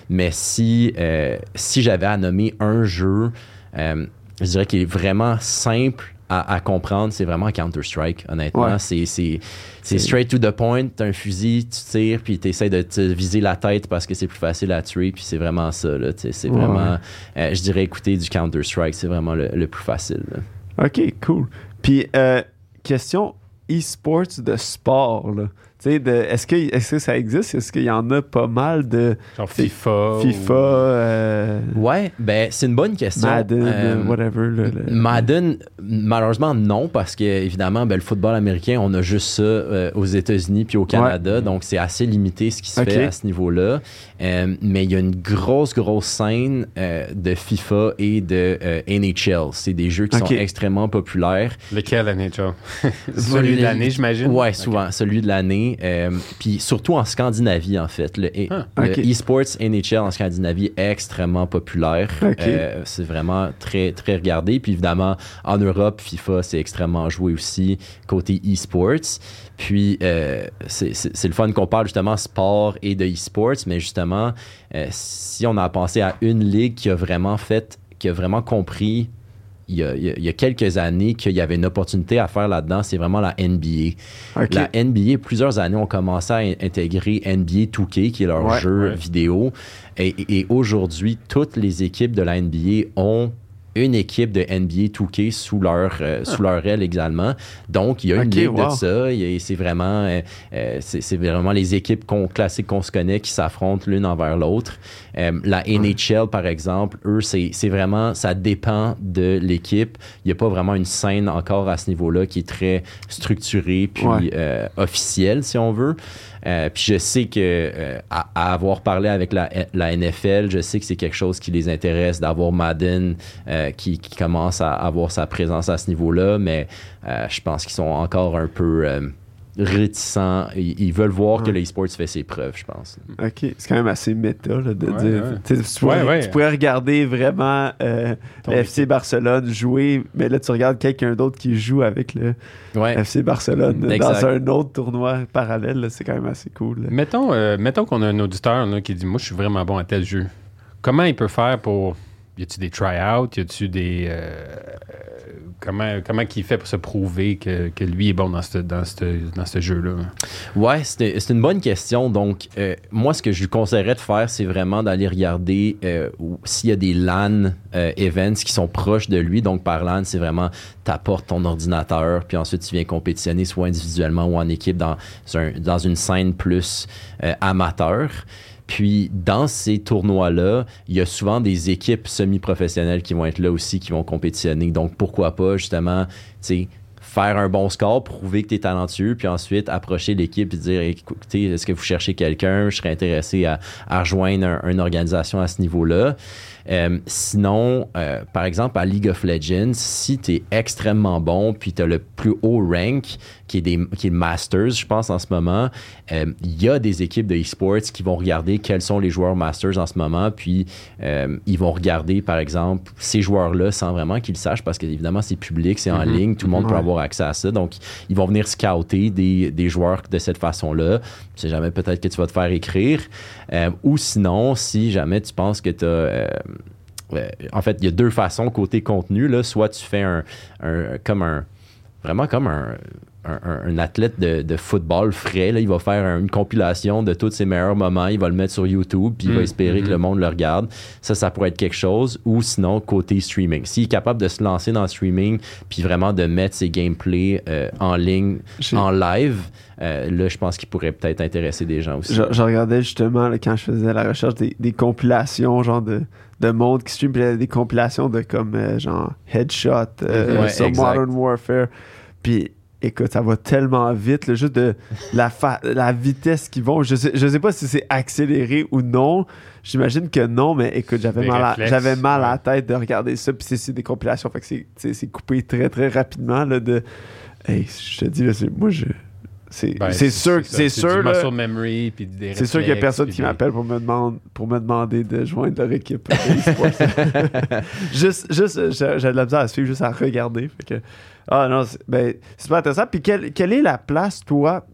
C: Mais si, euh, si j'avais à nommer un jeu, euh, je dirais qu'il est vraiment simple à, à comprendre, c'est vraiment Counter-Strike, honnêtement.
A: Ouais.
C: C'est- C'est
A: C'est-
C: straight to the point. T'as un fusil, tu tires, puis tu essaies de te viser la tête parce que c'est plus facile à tuer, puis c'est vraiment ça. là, C'est
A: Ouais,
C: vraiment, euh, je dirais, écouter du Counter-Strike, c'est vraiment le, le plus facile. là.
A: Ok, cool. Puis, euh, question e-sports de sport, là. Tu sais, de- est-ce que, est que ça existe? Est-ce qu'il y en a pas mal de
B: Genre FIFA.
A: FIFA,
B: ou-
A: euh,
C: Ouais, ben c'est une bonne question.
A: Madden,
C: Euh,
A: euh, whatever? le- le-
C: Madden, malheureusement non, parce que évidemment, ben, le football américain, on a juste ça euh, aux États-Unis puis au Canada, donc c'est assez limité ce qui se fait à ce niveau-là. Euh, mais il y a une grosse, grosse scène euh, de FIFA et de euh, NHL. C'est des jeux qui sont extrêmement populaires.
B: Lequel, NHL Celui de l'année, j'imagine?
C: Ouais, souvent, celui de l'année. Euh, puis surtout en Scandinavie, en fait. Le, e-
B: Ah,
C: le e-sports NHL en Scandinavie est extrêmement populaire. Euh, c'est vraiment très, très regardé. Puis évidemment, en Europe, FIFA, c'est extrêmement joué aussi côté e-sports. Puis euh, c'est c'est- c'est le fun qu'on parle justement sport et de e-sports, mais justement, euh, si on a pensé à une ligue qui a vraiment fait, qui a vraiment compris il y, a, il y quelques années qu'il y avait une opportunité à faire là-dedans, c'est vraiment la NBA. La NBA, plusieurs années, ont commencé à in- intégrer NBA 2K, qui est leur
A: Ouais,
C: jeu
B: ouais.
C: vidéo. Et, aujourd'hui, toutes les équipes de la NBA ont une équipe de NBA 2K sous leur, euh, sous leur aile également. Donc, il y a une
A: Ok,
C: ligue
A: wow.
C: de ça. C'est vraiment, euh, euh, c'est c'est vraiment les équipes qu'on- classiques qu'on se connaît qui s'affrontent l'une envers l'autre. Euh, la NHL, par exemple, eux, c'est vraiment, ça dépend de l'équipe. Il n'y a pas vraiment une scène encore à ce niveau-là qui est très structurée puis
A: Ouais.
C: euh, officielle, si on veut. Euh, puis je sais que euh, à, à avoir parlé avec la, la NFL, je sais que c'est quelque chose qui les intéresse d'avoir Madden euh, qui, qui commence à avoir sa présence à ce niveau-là, mais je pense qu'ils sont encore un peu réticents. Ils, ils veulent voir que
A: Ouais.
C: le e-sport fait ses preuves, je pense.
A: Ok, c'est quand même assez méta là, de
B: Ouais,
A: dire.
B: ouais.
A: tu pourrais,
B: Ouais, ouais.
A: tu pourrais regarder vraiment euh, le FC Barcelone jouer, mais là tu regardes quelqu'un d'autre qui joue avec le
C: Ouais.
A: FC Barcelone
C: Exact.
A: dans un autre tournoi parallèle. C'est quand même assez cool. là.
B: Mettons, euh, mettons qu'on a un auditeur là, qui dit Moi, je suis vraiment bon à tel jeu. Comment il peut faire pour. Y a-tu des try-outs? Y a-tu des. euh, comment comment qu'il fait pour se prouver que, que lui est bon dans ce dans dans jeu-là?
C: Ouais, c'est une bonne question. Donc, euh, moi, ce que je lui conseillerais de faire, c'est vraiment d'aller regarder euh, s'il y a des LAN events qui sont proches de lui. Donc, par LAN, c'est vraiment t'apportes ton ordinateur, puis ensuite tu viens compétitionner soit individuellement ou en équipe dans, dans une scène plus amateur. Puis dans ces tournois-là, il y a souvent des équipes semi-professionnelles qui vont être là aussi, qui vont compétitionner. Donc pourquoi pas justement, tu sais, faire un bon score, prouver que tu es talentueux, puis ensuite approcher l'équipe et dire écoutez, est-ce que vous cherchez quelqu'un? Je serais intéressé à, rejoindre un- une organisation à ce niveau-là. Euh, sinon, euh, par exemple, à League of Legends, si tu es extrêmement bon, puis tu as le plus haut rank, qui est, des, qui est le Masters, je pense, en ce moment, euh, il y a des équipes de e-sports qui vont regarder quels sont les joueurs Masters en ce moment, puis euh, ils vont regarder, par exemple, ces joueurs-là sans vraiment qu'ils le sachent, parce qu'évidemment, c'est public, c'est en
B: Mhm.
C: ligne, tout le monde peut avoir accès à ça. Donc, ils vont venir scouter des, des joueurs de cette façon-là. Tu sais jamais peut-être que tu vas te faire écrire. Euh, ou sinon, si jamais tu penses que tu as. En fait, il y a deux façons côté contenu. Là. Soit tu fais un- comme un. Vraiment comme un. Un, athlète de, de football frais, là, il va faire un- une compilation de tous ses meilleurs moments, il va le mettre sur YouTube, puis il va
B: Mm,
C: espérer que le monde le regarde. Ça, ça pourrait être quelque chose. Ou sinon, côté streaming. S'il est capable de se lancer dans le streaming, puis vraiment de mettre ses gameplays euh, en ligne, en live, euh, là, je pense qu'il pourrait peut-être intéresser des gens aussi.
A: Je, je regardais justement là, quand je faisais la recherche des, des compilations genre de, de monde qui stream, puis des compilations de comme euh, genre Headshot
C: Ouais,
A: sur. Modern Warfare. Puis écoute, ça va tellement vite, là, juste de la, fa- la vitesse qu'ils vont. Je sais, je sais pas si c'est accéléré ou non. J'imagine que non, mais écoute, j'avais mal, j'avais mal à la tête de regarder ça. Puis c'est, des compilations, fait que c'est, coupé très très rapidement. Là, de... Hey, je te dis, là, c'est, moi, je. C'est,
B: Ben,
A: c'est sûr, c'est sûr. c'est sûr qu'il y a personne qui
B: des-
A: m'appelle pour me, demande, pour me demander de joindre leur équipe. juste, juste j'ai, j'ai de la misère à suivre, juste à regarder. Fait que, ah non, c'est, ben, super intéressant. Puis quelle, quelle est la place, toi,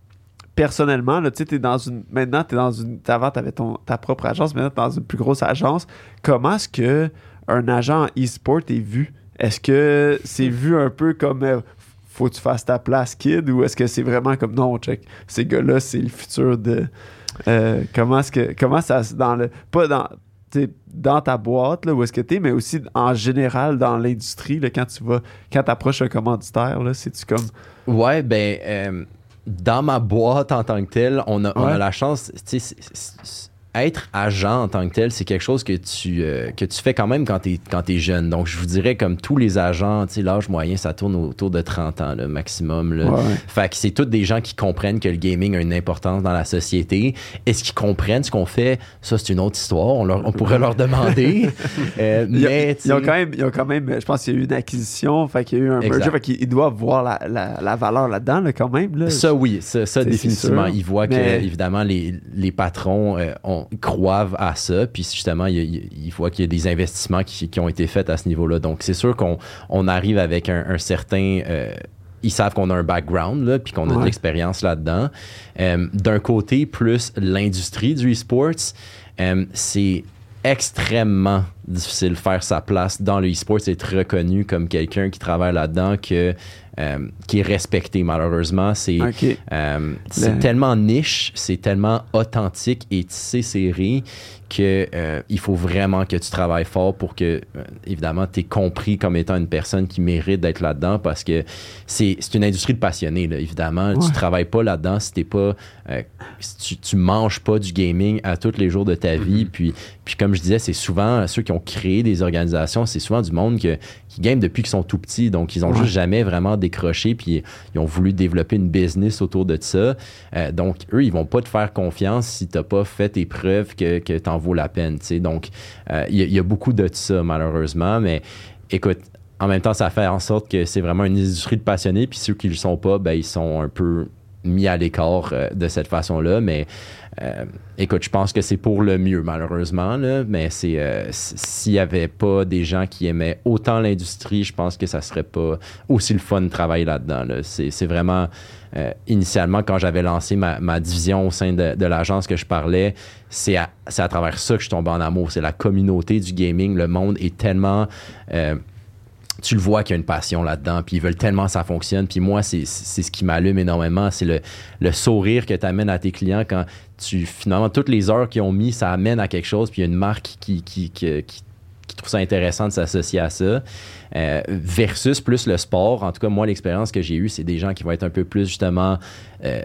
A: personnellement? Là, tu sais, t'es dans une, maintenant, tu es dans une. Avant, tu avais ton, ta propre agence, maintenant, tu dans une plus grosse agence. Comment est-ce que un agent en e-sport est vu? Est-ce que c'est vu un peu comme. euh, faut que tu fasses ta place, kid, ou est-ce que c'est vraiment comme non, check, ces gars-là, c'est le futur de. Euh, comment est-ce que. Comment ça. Dans le, pas dans. Dans ta boîte, là, où est-ce que tu es, mais aussi en général dans l'industrie, là, quand tu vas. Quand tu approches un commanditaire, là, c'est-tu comme.
C: Ouais, ben, euh, dans ma boîte en tant que telle, on a, on a la chance, tu sais, être agent en tant que tel, c'est quelque chose que tu, euh, que tu fais quand même quand tu es, quand jeune. Donc, je vous dirais, comme tous les agents, l'âge moyen, ça tourne autour de 30 ans, le maximum. Là.
A: Ouais.
C: Fait que c'est tous des gens qui comprennent que le gaming a une importance dans la société. Est-ce qu'ils comprennent ce qu'on fait? Ça, c'est une autre histoire. On, leur- on pourrait leur demander. Euh,
A: Ils,
C: mais,
A: ils ont quand même, ils ont quand même, je pense qu'il y a eu une acquisition, fait qu'il y a eu un merger, fait qu'ils ils doivent voir la, la, la valeur là-dedans, là, quand même. Là.
C: Ça, oui, ça, ça définitivement. Ils voient
A: Mais-
C: que, évidemment, les, les patrons euh, ont, croient à ça. Puis, justement, ils, ils- ils voient qu'il y a des investissements qui, qui ont été faits à ce niveau-là. Donc, c'est sûr qu'on on arrive avec un, un certain. euh, ils savent qu'on a un background, là, puis qu'on a de l'expérience là-dedans. Euh, D'un côté, plus l'industrie du e-sports, euh, c'est extrêmement difficile de faire sa place dans le e-sport, être reconnu comme quelqu'un qui travaille là-dedans, que, euh, qui est respecté malheureusement. C'est
A: Ok.
C: euh,
A: Le-
C: tellement niche, c'est tellement authentique et tissé serré que euh, il faut vraiment que tu travailles fort pour que, euh, évidemment, tu es compris comme étant une personne qui mérite d'être là-dedans parce que c'est une industrie de passionnés, là, évidemment.
A: Ouais.
C: Tu travailles pas là-dedans si t'es pas... euh, si tu, tu manges pas du gaming à tous les jours de ta vie. Puis, puis comme je disais, c'est souvent ceux qui ont créé des organisations, c'est souvent du monde que, qui game depuis qu'ils sont tout petits. Donc, ils ont
A: Ouais.
C: juste jamais vraiment décroché. Puis, ils ont voulu développer une business autour de ça. Donc, eux, ils vont pas te faire confiance si t'as pas fait tes preuves que, que t'en vaut la peine. tu sais. Donc, euh, il y, a- beaucoup de ça, malheureusement. Mais écoute, en même temps, ça fait en sorte que c'est vraiment une industrie de passionnés. Puis ceux qui le sont pas, ben, ils sont un peu mis à l'écart euh, de cette façon-là. Mais euh, écoute, je pense que c'est pour le mieux, malheureusement. Mais s'il n'y avait pas des gens qui aimaient autant l'industrie, je pense que ça serait pas aussi le fun de travailler là-dedans. Là. C'est vraiment. Initialement, quand j'avais lancé ma, division au sein de, l'agence que je parlais, c'est à, travers ça que je suis tombé en amour. C'est la communauté du gaming. Le monde est tellement tu le vois qu'il y a une passion là-dedans, puis ils veulent tellement que ça fonctionne. Puis moi, c'est ce qui m'allume énormément, c'est le, sourire que tu amènes à tes clients quand tu, finalement, toutes les heures qu'ils ont mis, ça amène à quelque chose, puis il y a une marque qui, qui trouve ça intéressant de s'associer à ça. Euh, versus plus le sport. En tout cas, moi, l'expérience que j'ai eue, c'est des gens qui vont être un peu plus justement euh,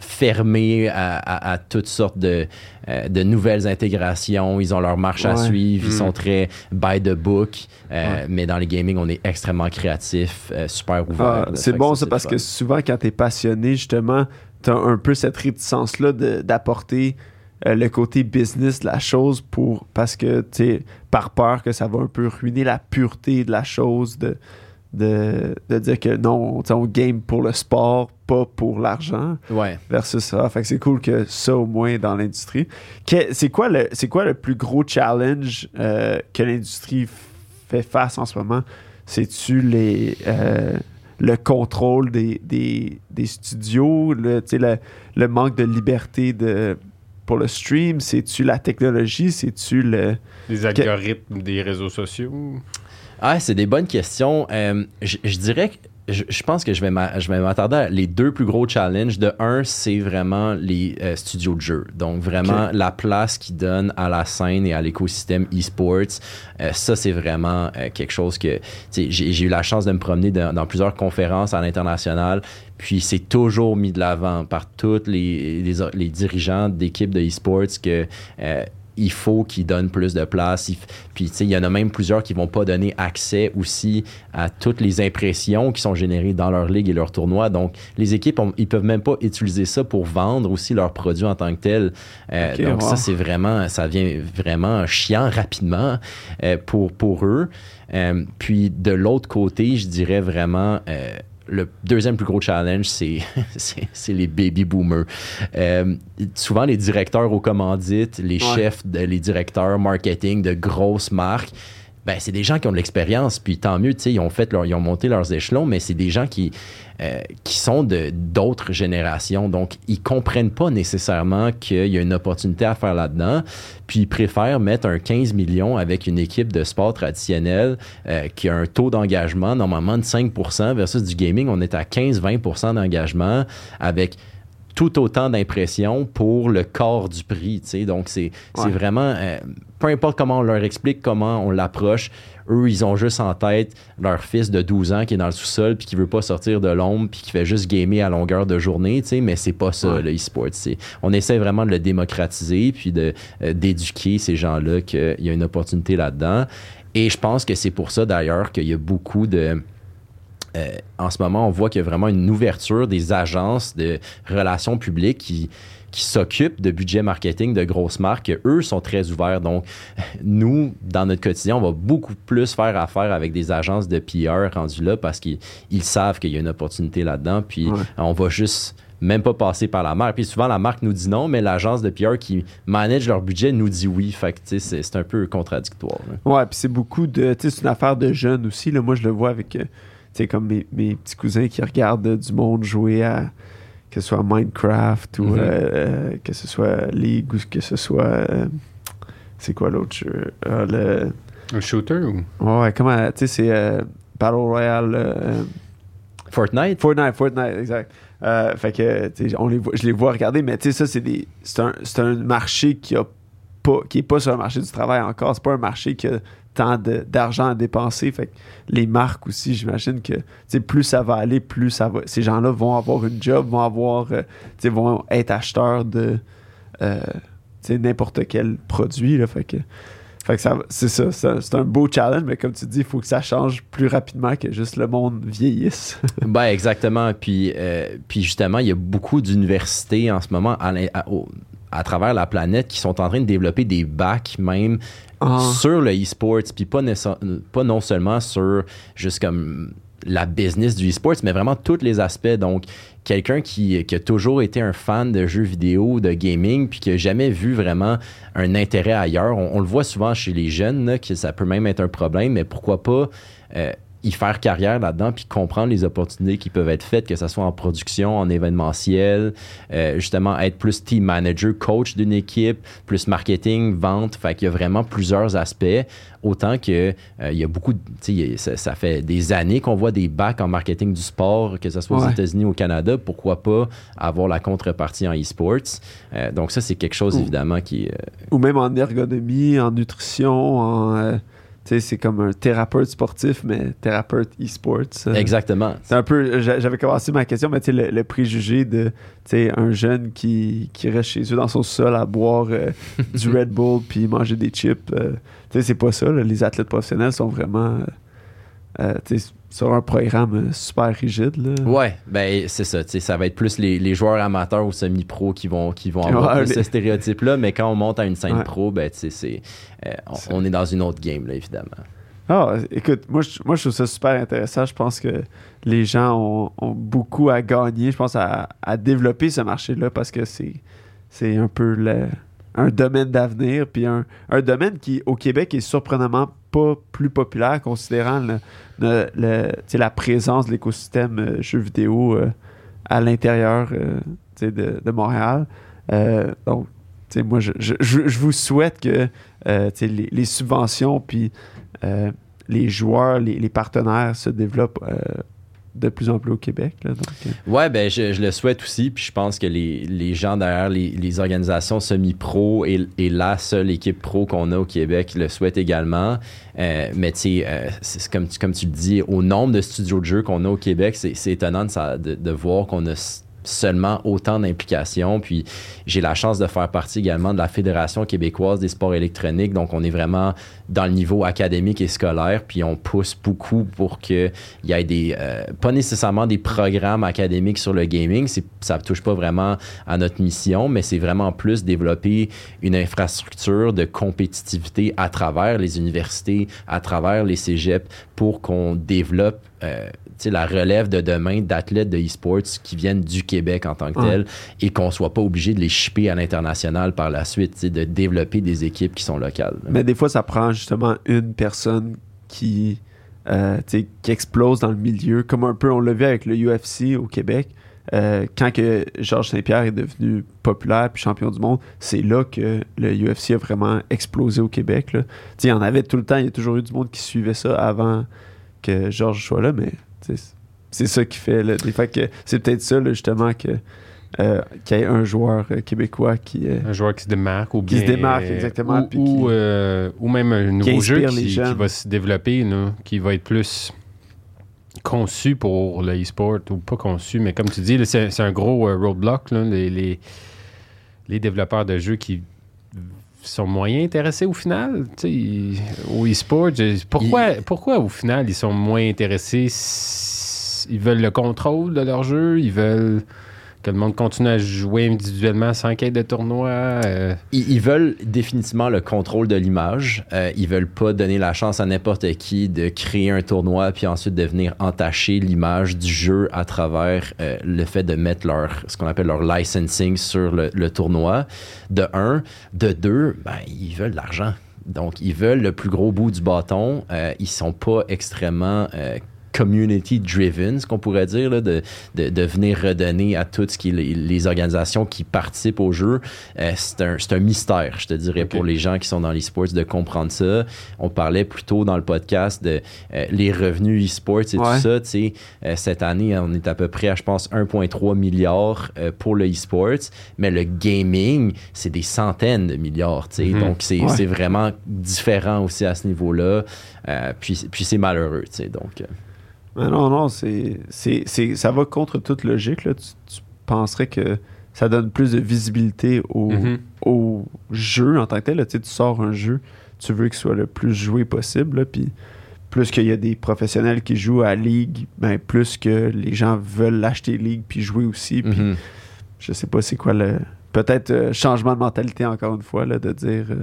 C: fermés à, toutes sortes de, euh, de, nouvelles intégrations. Ils ont leur marche à suivre. Ils mm. sont très by the book. Euh, mais dans les gaming, on est extrêmement créatif, euh, super ouvert.
A: Ah, c'est bon ça parce que souvent, quand tu es passionné, justement, tu as un peu cette réticence-là d'apporter le côté business de la chose pour parce que tu par peur que ça va un peu ruiner la pureté de la chose de de, dire que non, on game pour le sport, pas pour l'argent.
C: Ouais.
A: Versus ça. Fait que c'est cool que ça, au moins, dans l'industrie. C'est quoi, le, quoi le plus gros challenge euh, que l'industrie fait face en ce moment? C'est-tu les. Euh, le contrôle des, des, studios, le, le, le, manque de liberté de, pour le stream, c'est-tu la technologie, c'est-tu le...
B: Les algorithmes des réseaux sociaux?
C: Ah, c'est des bonnes questions. Euh, je, dirais que je, pense que je vais m'attarder à les deux plus gros challenges. De un, c'est vraiment les euh, studios de jeu. Donc, vraiment la place qu'ils donnent à la scène et à l'écosystème e-sports. Euh, ça, c'est vraiment quelque chose que j'ai eu la chance de me promener dans plusieurs conférences à l'international. Puis c'est toujours mis de l'avant par tous les, les, les, dirigeants d'équipes de e-sports que il faut qu'ils donnent plus de place. puis, il y en a même plusieurs qui vont pas donner accès aussi à toutes les impressions qui sont générées dans leur ligue et leur tournoi. Donc, les équipes, ils peuvent même pas utiliser ça pour vendre aussi leurs produits en tant que tels. Euh, donc, ça, c'est vraiment, ça devient vraiment chiant rapidement euh, pour, pour eux. Euh, puis, de l'autre côté, je dirais vraiment le deuxième plus gros challenge, c'est, les baby boomers. Euh, souvent, les directeurs aux commandites, les chefs, les directeurs marketing de grosses marques, ben, c'est des gens qui ont de l'expérience, puis tant mieux, ils ont fait leur, ils ont monté leurs échelons, mais c'est des gens qui, euh, qui sont de d'autres générations, donc ils comprennent pas nécessairement qu'il y a une opportunité à faire là-dedans, puis ils préfèrent mettre un 15 millions avec une équipe de sport traditionnelle euh, qui a un taux d'engagement normalement de 5% versus du gaming, on est à 15-20% d'engagement avec tout autant d'impressions pour le corps du prix. Donc, c'est vraiment, euh, peu importe comment on leur explique, comment on l'approche, eux, ils ont juste en tête leur fils de 12 ans qui est dans le sous-sol puis qui veut pas sortir de l'ombre puis qui fait juste gamer à longueur de journée, mais c'est pas ça, le e-sport. On essaie vraiment de le démocratiser puis de, euh, d'éduquer ces gens-là qu'il y a une opportunité là-dedans. Et je pense que c'est pour ça, d'ailleurs, qu'il y a beaucoup de euh, en ce moment, on voit qu'il y a vraiment une ouverture des agences de relations publiques qui, qui s'occupent de budget marketing de grosses marques. Eux sont très ouverts. Donc, nous, dans notre quotidien, on va beaucoup plus faire affaire avec des agences de PR rendues là parce qu'ils savent qu'il y a une opportunité là-dedans. Puis, on va juste même pas passer par la marque. Puis souvent, la marque nous dit non, mais l'agence de PR qui manage leur budget nous dit oui. Fait que, c'est un peu contradictoire.
A: Ouais, puis c'est beaucoup de... C'est une affaire de jeunes aussi. Là. Moi, je le vois avec... Euh, c'est comme mes, petits cousins qui regardent du monde jouer à que ce soit Minecraft ou mhm. euh, euh, que ce soit League ou que ce soit euh, c'est quoi l'autre jeu? Le
B: un shooter ou?
A: Ouais comment tu sais c'est Battle Royale
C: Fortnite?
A: Fortnite Fortnite exact. Fait que on les je les vois regarder mais tu sais ça c'est des c'est un, un marché qui a qui est pas sur le marché du travail encore c'est pas un marché qui a tant d'argent à dépenser. Fait les marques aussi, j'imagine que plus ça va aller, plus ça va. Ces gens-là vont avoir une job, vont avoir euh, vont être acheteurs de euh, n'importe quel produit. Fait que, fait que c'est ça, c'est un beau challenge, mais comme tu dis, il faut que ça change plus rapidement que juste le monde vieillisse.
C: ben exactement. Puis, euh, puis justement, il y a beaucoup d'universités en ce moment à, travers la planète qui sont en train de développer des bacs même ah. sur le e-sports, puis pas, pas non seulement sur juste comme la business du e-sports, mais vraiment tous les aspects. Donc, quelqu'un qui, qui, a toujours été un fan de jeux vidéo, de gaming, puis qui n'a jamais vu vraiment un intérêt ailleurs. On, on le voit souvent chez les jeunes, là, que ça peut même être un problème, mais pourquoi pas euh, y faire carrière là-dedans, puis comprendre les opportunités qui peuvent être faites, que ce soit en production, en événementiel, euh, justement être plus team manager, coach d'une équipe, plus marketing, vente. Fait qu'il y a vraiment plusieurs aspects. Autant que euh, il y a beaucoup, de, ça, ça fait des années qu'on voit des bacs en marketing du sport, que ce soit aux
A: Ouais.
C: États-Unis ou au Canada. Pourquoi pas avoir la contrepartie en e-sports? Euh, donc ça, c'est quelque chose évidemment qui...
A: Ou même en ergonomie, en nutrition, en. C'est comme un thérapeute sportif, mais thérapeute e-sports. euh.
C: Exactement.
A: C'est un peu. j'a- J'avais commencé ma question, mais tu sais, le, le préjugé de tu sais, un jeune qui, qui reste chez eux dans son sol à boire euh, du Red Bull puis manger des chips. euh, tu sais, c'est pas ça. là. Les athlètes professionnels sont vraiment. euh, sur un programme euh, super rigide. Là.
C: Ouais, ben c'est ça. Ça va être plus les, les joueurs amateurs ou semi-pro qui vont, qui vont avoir
A: Ouais,
C: plus
A: les-
C: ce stéréotype-là, mais quand on monte à une scène
A: Ouais.
C: pro, ben, sais, c'est, euh, on, on est dans une autre game, là, évidemment.
A: Ah, écoute, moi je, moi je trouve ça super intéressant. Je pense que les gens ont, ont beaucoup à gagner, je pense, à, à développer ce marché-là parce que c'est, c'est un peu le- un domaine d'avenir, puis un, un domaine qui, au Québec, est surprenamment pas plus populaire, considérant la présence de l'écosystème euh, jeux vidéo euh, à l'intérieur euh, de, Montréal. Euh, donc, moi, je, vous souhaite que les, subventions, puis les joueurs, les, partenaires se développent de plus en plus au Québec. là. donc, euh,
C: Ouais, ben je, le souhaite aussi, puis je pense que les, les gens derrière les, les organisations semi-pro et, et la seule équipe pro qu'on a au Québec le souhaitent également. Euh, mais tu sais, euh, comme, tu- comme tu le dis, au nombre de studios de jeux qu'on a au Québec, c'est étonnant de, de- de voir qu'on a seulement autant d'implications. Puis j'ai la chance de faire partie également de la Fédération québécoise des sports électroniques. Donc on est vraiment dans le niveau académique et scolaire. Puis on pousse beaucoup pour qu'il y ait des, euh, pas nécessairement des programmes académiques sur le gaming. Ça ne touche pas vraiment à notre mission, mais c'est vraiment plus développer une infrastructure de compétitivité à travers les universités, à travers les cégeps pour qu'on développe euh, la relève de demain d'athlètes de e-sports qui viennent du Québec en tant que tel et qu'on soit pas obligé de les shipper à l'international par la suite, de développer des équipes qui sont locales.
A: Mais des fois, ça prend justement une personne qui, euh, qui explose dans le milieu, comme un peu on l'a vu avec le UFC au Québec. Euh, quand que Georges Saint-Pierre est devenu populaire puis champion du monde, c'est là que le UFC a vraiment explosé au Québec. Il y en avait tout le temps, il y a toujours eu du monde qui suivait ça avant que Georges soit là, mais c'est ça qui fait. Là, que c'est peut-être ça là, justement que euh, qu'il y ait un joueur euh, québécois qui, euh,
B: Un joueur qui se démarque ou
A: Qui
B: bien,
A: se démarque, exactement,
B: Ou,
A: puis
B: ou,
A: qui-
B: ou même un nouveau jeu qui, qui va se développer, là, qui va être plus conçu pour le e-sport ou pas conçu, mais comme tu dis, c'est un gros roadblock. là, les, les, les développeurs de jeux qui sont moyens intéressés au final tu sais, au e-sport. Pourquoi, pourquoi au final ils sont moins intéressés Ils veulent le contrôle de leur jeu, ils veulent que le monde continue à jouer individuellement sans qu'il de tournoi. euh,
C: Ils, ils veulent définitivement le contrôle de l'image. Euh, ils veulent pas donner la chance à n'importe qui de créer un tournoi puis ensuite de venir entacher l'image du jeu à travers euh, le fait de mettre leur ce qu'on appelle leur licensing sur le, tournoi. De un, de deux, ben, ils veulent l'argent. Donc ils veulent le plus gros bout du bâton. Euh, ils sont pas extrêmement community driven, ce qu'on pourrait dire, là, de, de, de venir redonner à toutes ce qui est les, les organisations qui participent au jeu. Euh, c'est un, c'est un mystère, je te dirais, pour les gens qui sont dans l'e-sports de comprendre ça. On parlait plus tôt dans le podcast de euh, les revenus e-sports et
A: Ouais.
C: tout ça. Euh, cette année, on est à peu près à, je pense, 1,3 milliard pour le e-sports, mais le gaming, c'est des centaines de milliards.
B: Mhm.
C: Donc, c'est
A: Ouais.
C: c'est vraiment différent aussi à ce niveau-là. Puis puis c'est malheureux. Donc,
A: Mais non, non, c'est, c'est, c'est- ça va contre toute logique. Là. Tu, tu penserais que ça donne plus de visibilité au,
B: mhm.
A: au jeu en tant que tel. là. Tu, sais, tu sors un jeu, tu veux qu'il soit le plus joué possible. Puis plus qu'il y a des professionnels qui jouent à League, ben, plus que les gens veulent l'acheter League puis jouer aussi. Puis
C: mhm.
A: je sais pas c'est quoi le. Peut-être euh, changement de mentalité encore une fois, là, de dire euh,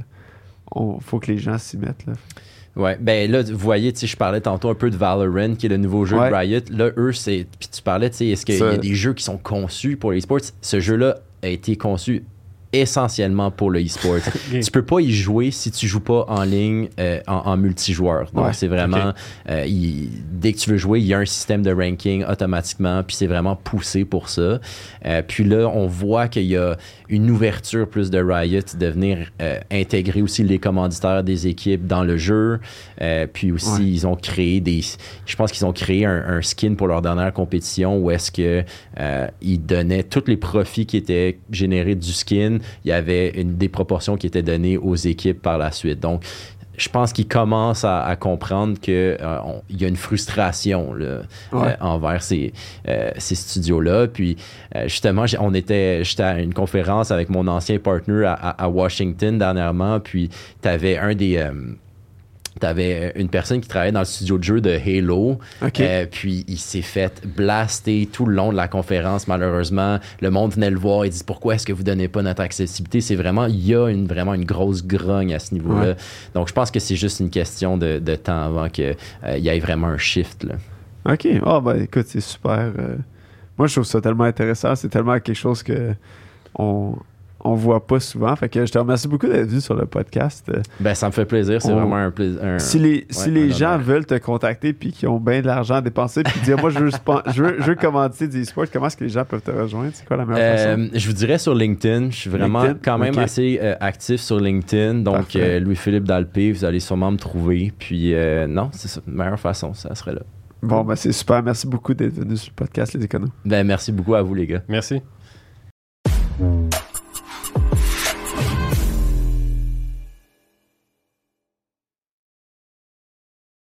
A: on, faut que les gens s'y mettent. Là.
C: Ouais, ben là, vous voyez, tu sais, je parlais tantôt un peu de Valorant, qui est le nouveau jeu
A: Ouais.
C: de Riot. Là, eux, c'est. Puis tu parlais, tu sais, est-ce qu'il y a des jeux qui sont conçus pour les sports? Ce jeu-là a été conçu essentiellement pour le e-sport. tu peux pas y jouer si tu joues pas en ligne euh, en, en multijoueur. Donc
A: Ouais.
C: c'est vraiment euh, il- dès que tu veux jouer, il y a un système de ranking automatiquement, puis c'est vraiment poussé pour ça. Euh, puis là, on voit qu'il y a une ouverture plus de Riot de venir intégrer aussi les commanditaires des équipes dans le jeu. Puis aussi,
A: Ouais.
C: ils ont créé des. Je pense qu'ils ont créé un, un skin pour leur dernière compétition où est-ce que ils donnaient tous les profits qui étaient générés du skin. Il y avait une des proportions qui étaient données aux équipes par la suite. Donc, je pense qu'ils commencent à, à comprendre qu'il y a une frustration là,
A: Ouais.
C: euh, envers ces, euh, ces studios-là. Puis, euh, justement, on était, j'étais à une conférence avec mon ancien partner à, à- à Washington dernièrement. Puis, tu avais un des. T'avais une personne qui travaillait dans le studio de jeu de Halo. Euh, puis il s'est fait blaster tout le long de la conférence. Malheureusement, le monde venait le voir et dit pourquoi est-ce que vous donnez pas notre accessibilité? C'est vraiment il y a une vraiment une grosse grogne à ce niveau-là.
A: Ouais.
C: Donc je pense que c'est juste une question de, de temps avant que euh, y ait vraiment un shift. Là.
A: OK. Ah, ben écoute, c'est super. euh, Moi, je trouve ça tellement intéressant. C'est tellement quelque chose que on, on voit pas souvent. Fait que je te remercie beaucoup d'être venu sur le podcast.
C: Ben ça me fait plaisir. C'est
A: On-
C: vraiment un plaisir. un-
A: si les, si les gens
C: honneur.
A: veulent te contacter puis qui ont bien de l'argent à dépenser puis dire moi je veux, je veux, je veux commanditer du e-sport, comment est-ce que les gens peuvent te rejoindre? C'est quoi la meilleure façon?
C: Euh, je vous dirais sur LinkedIn. Je suis vraiment
A: LinkedIn,
C: quand même assez euh, actif sur LinkedIn. Donc, euh, Louis-Philippe Dalpé, vous allez sûrement me trouver. Puis, euh, non, c'est ça. La meilleure façon, ça serait là.
A: Bon, ben c'est super. Merci beaucoup d'être venu sur le podcast, Les Éconos.
C: Ben, merci beaucoup à vous, les gars.
B: Merci.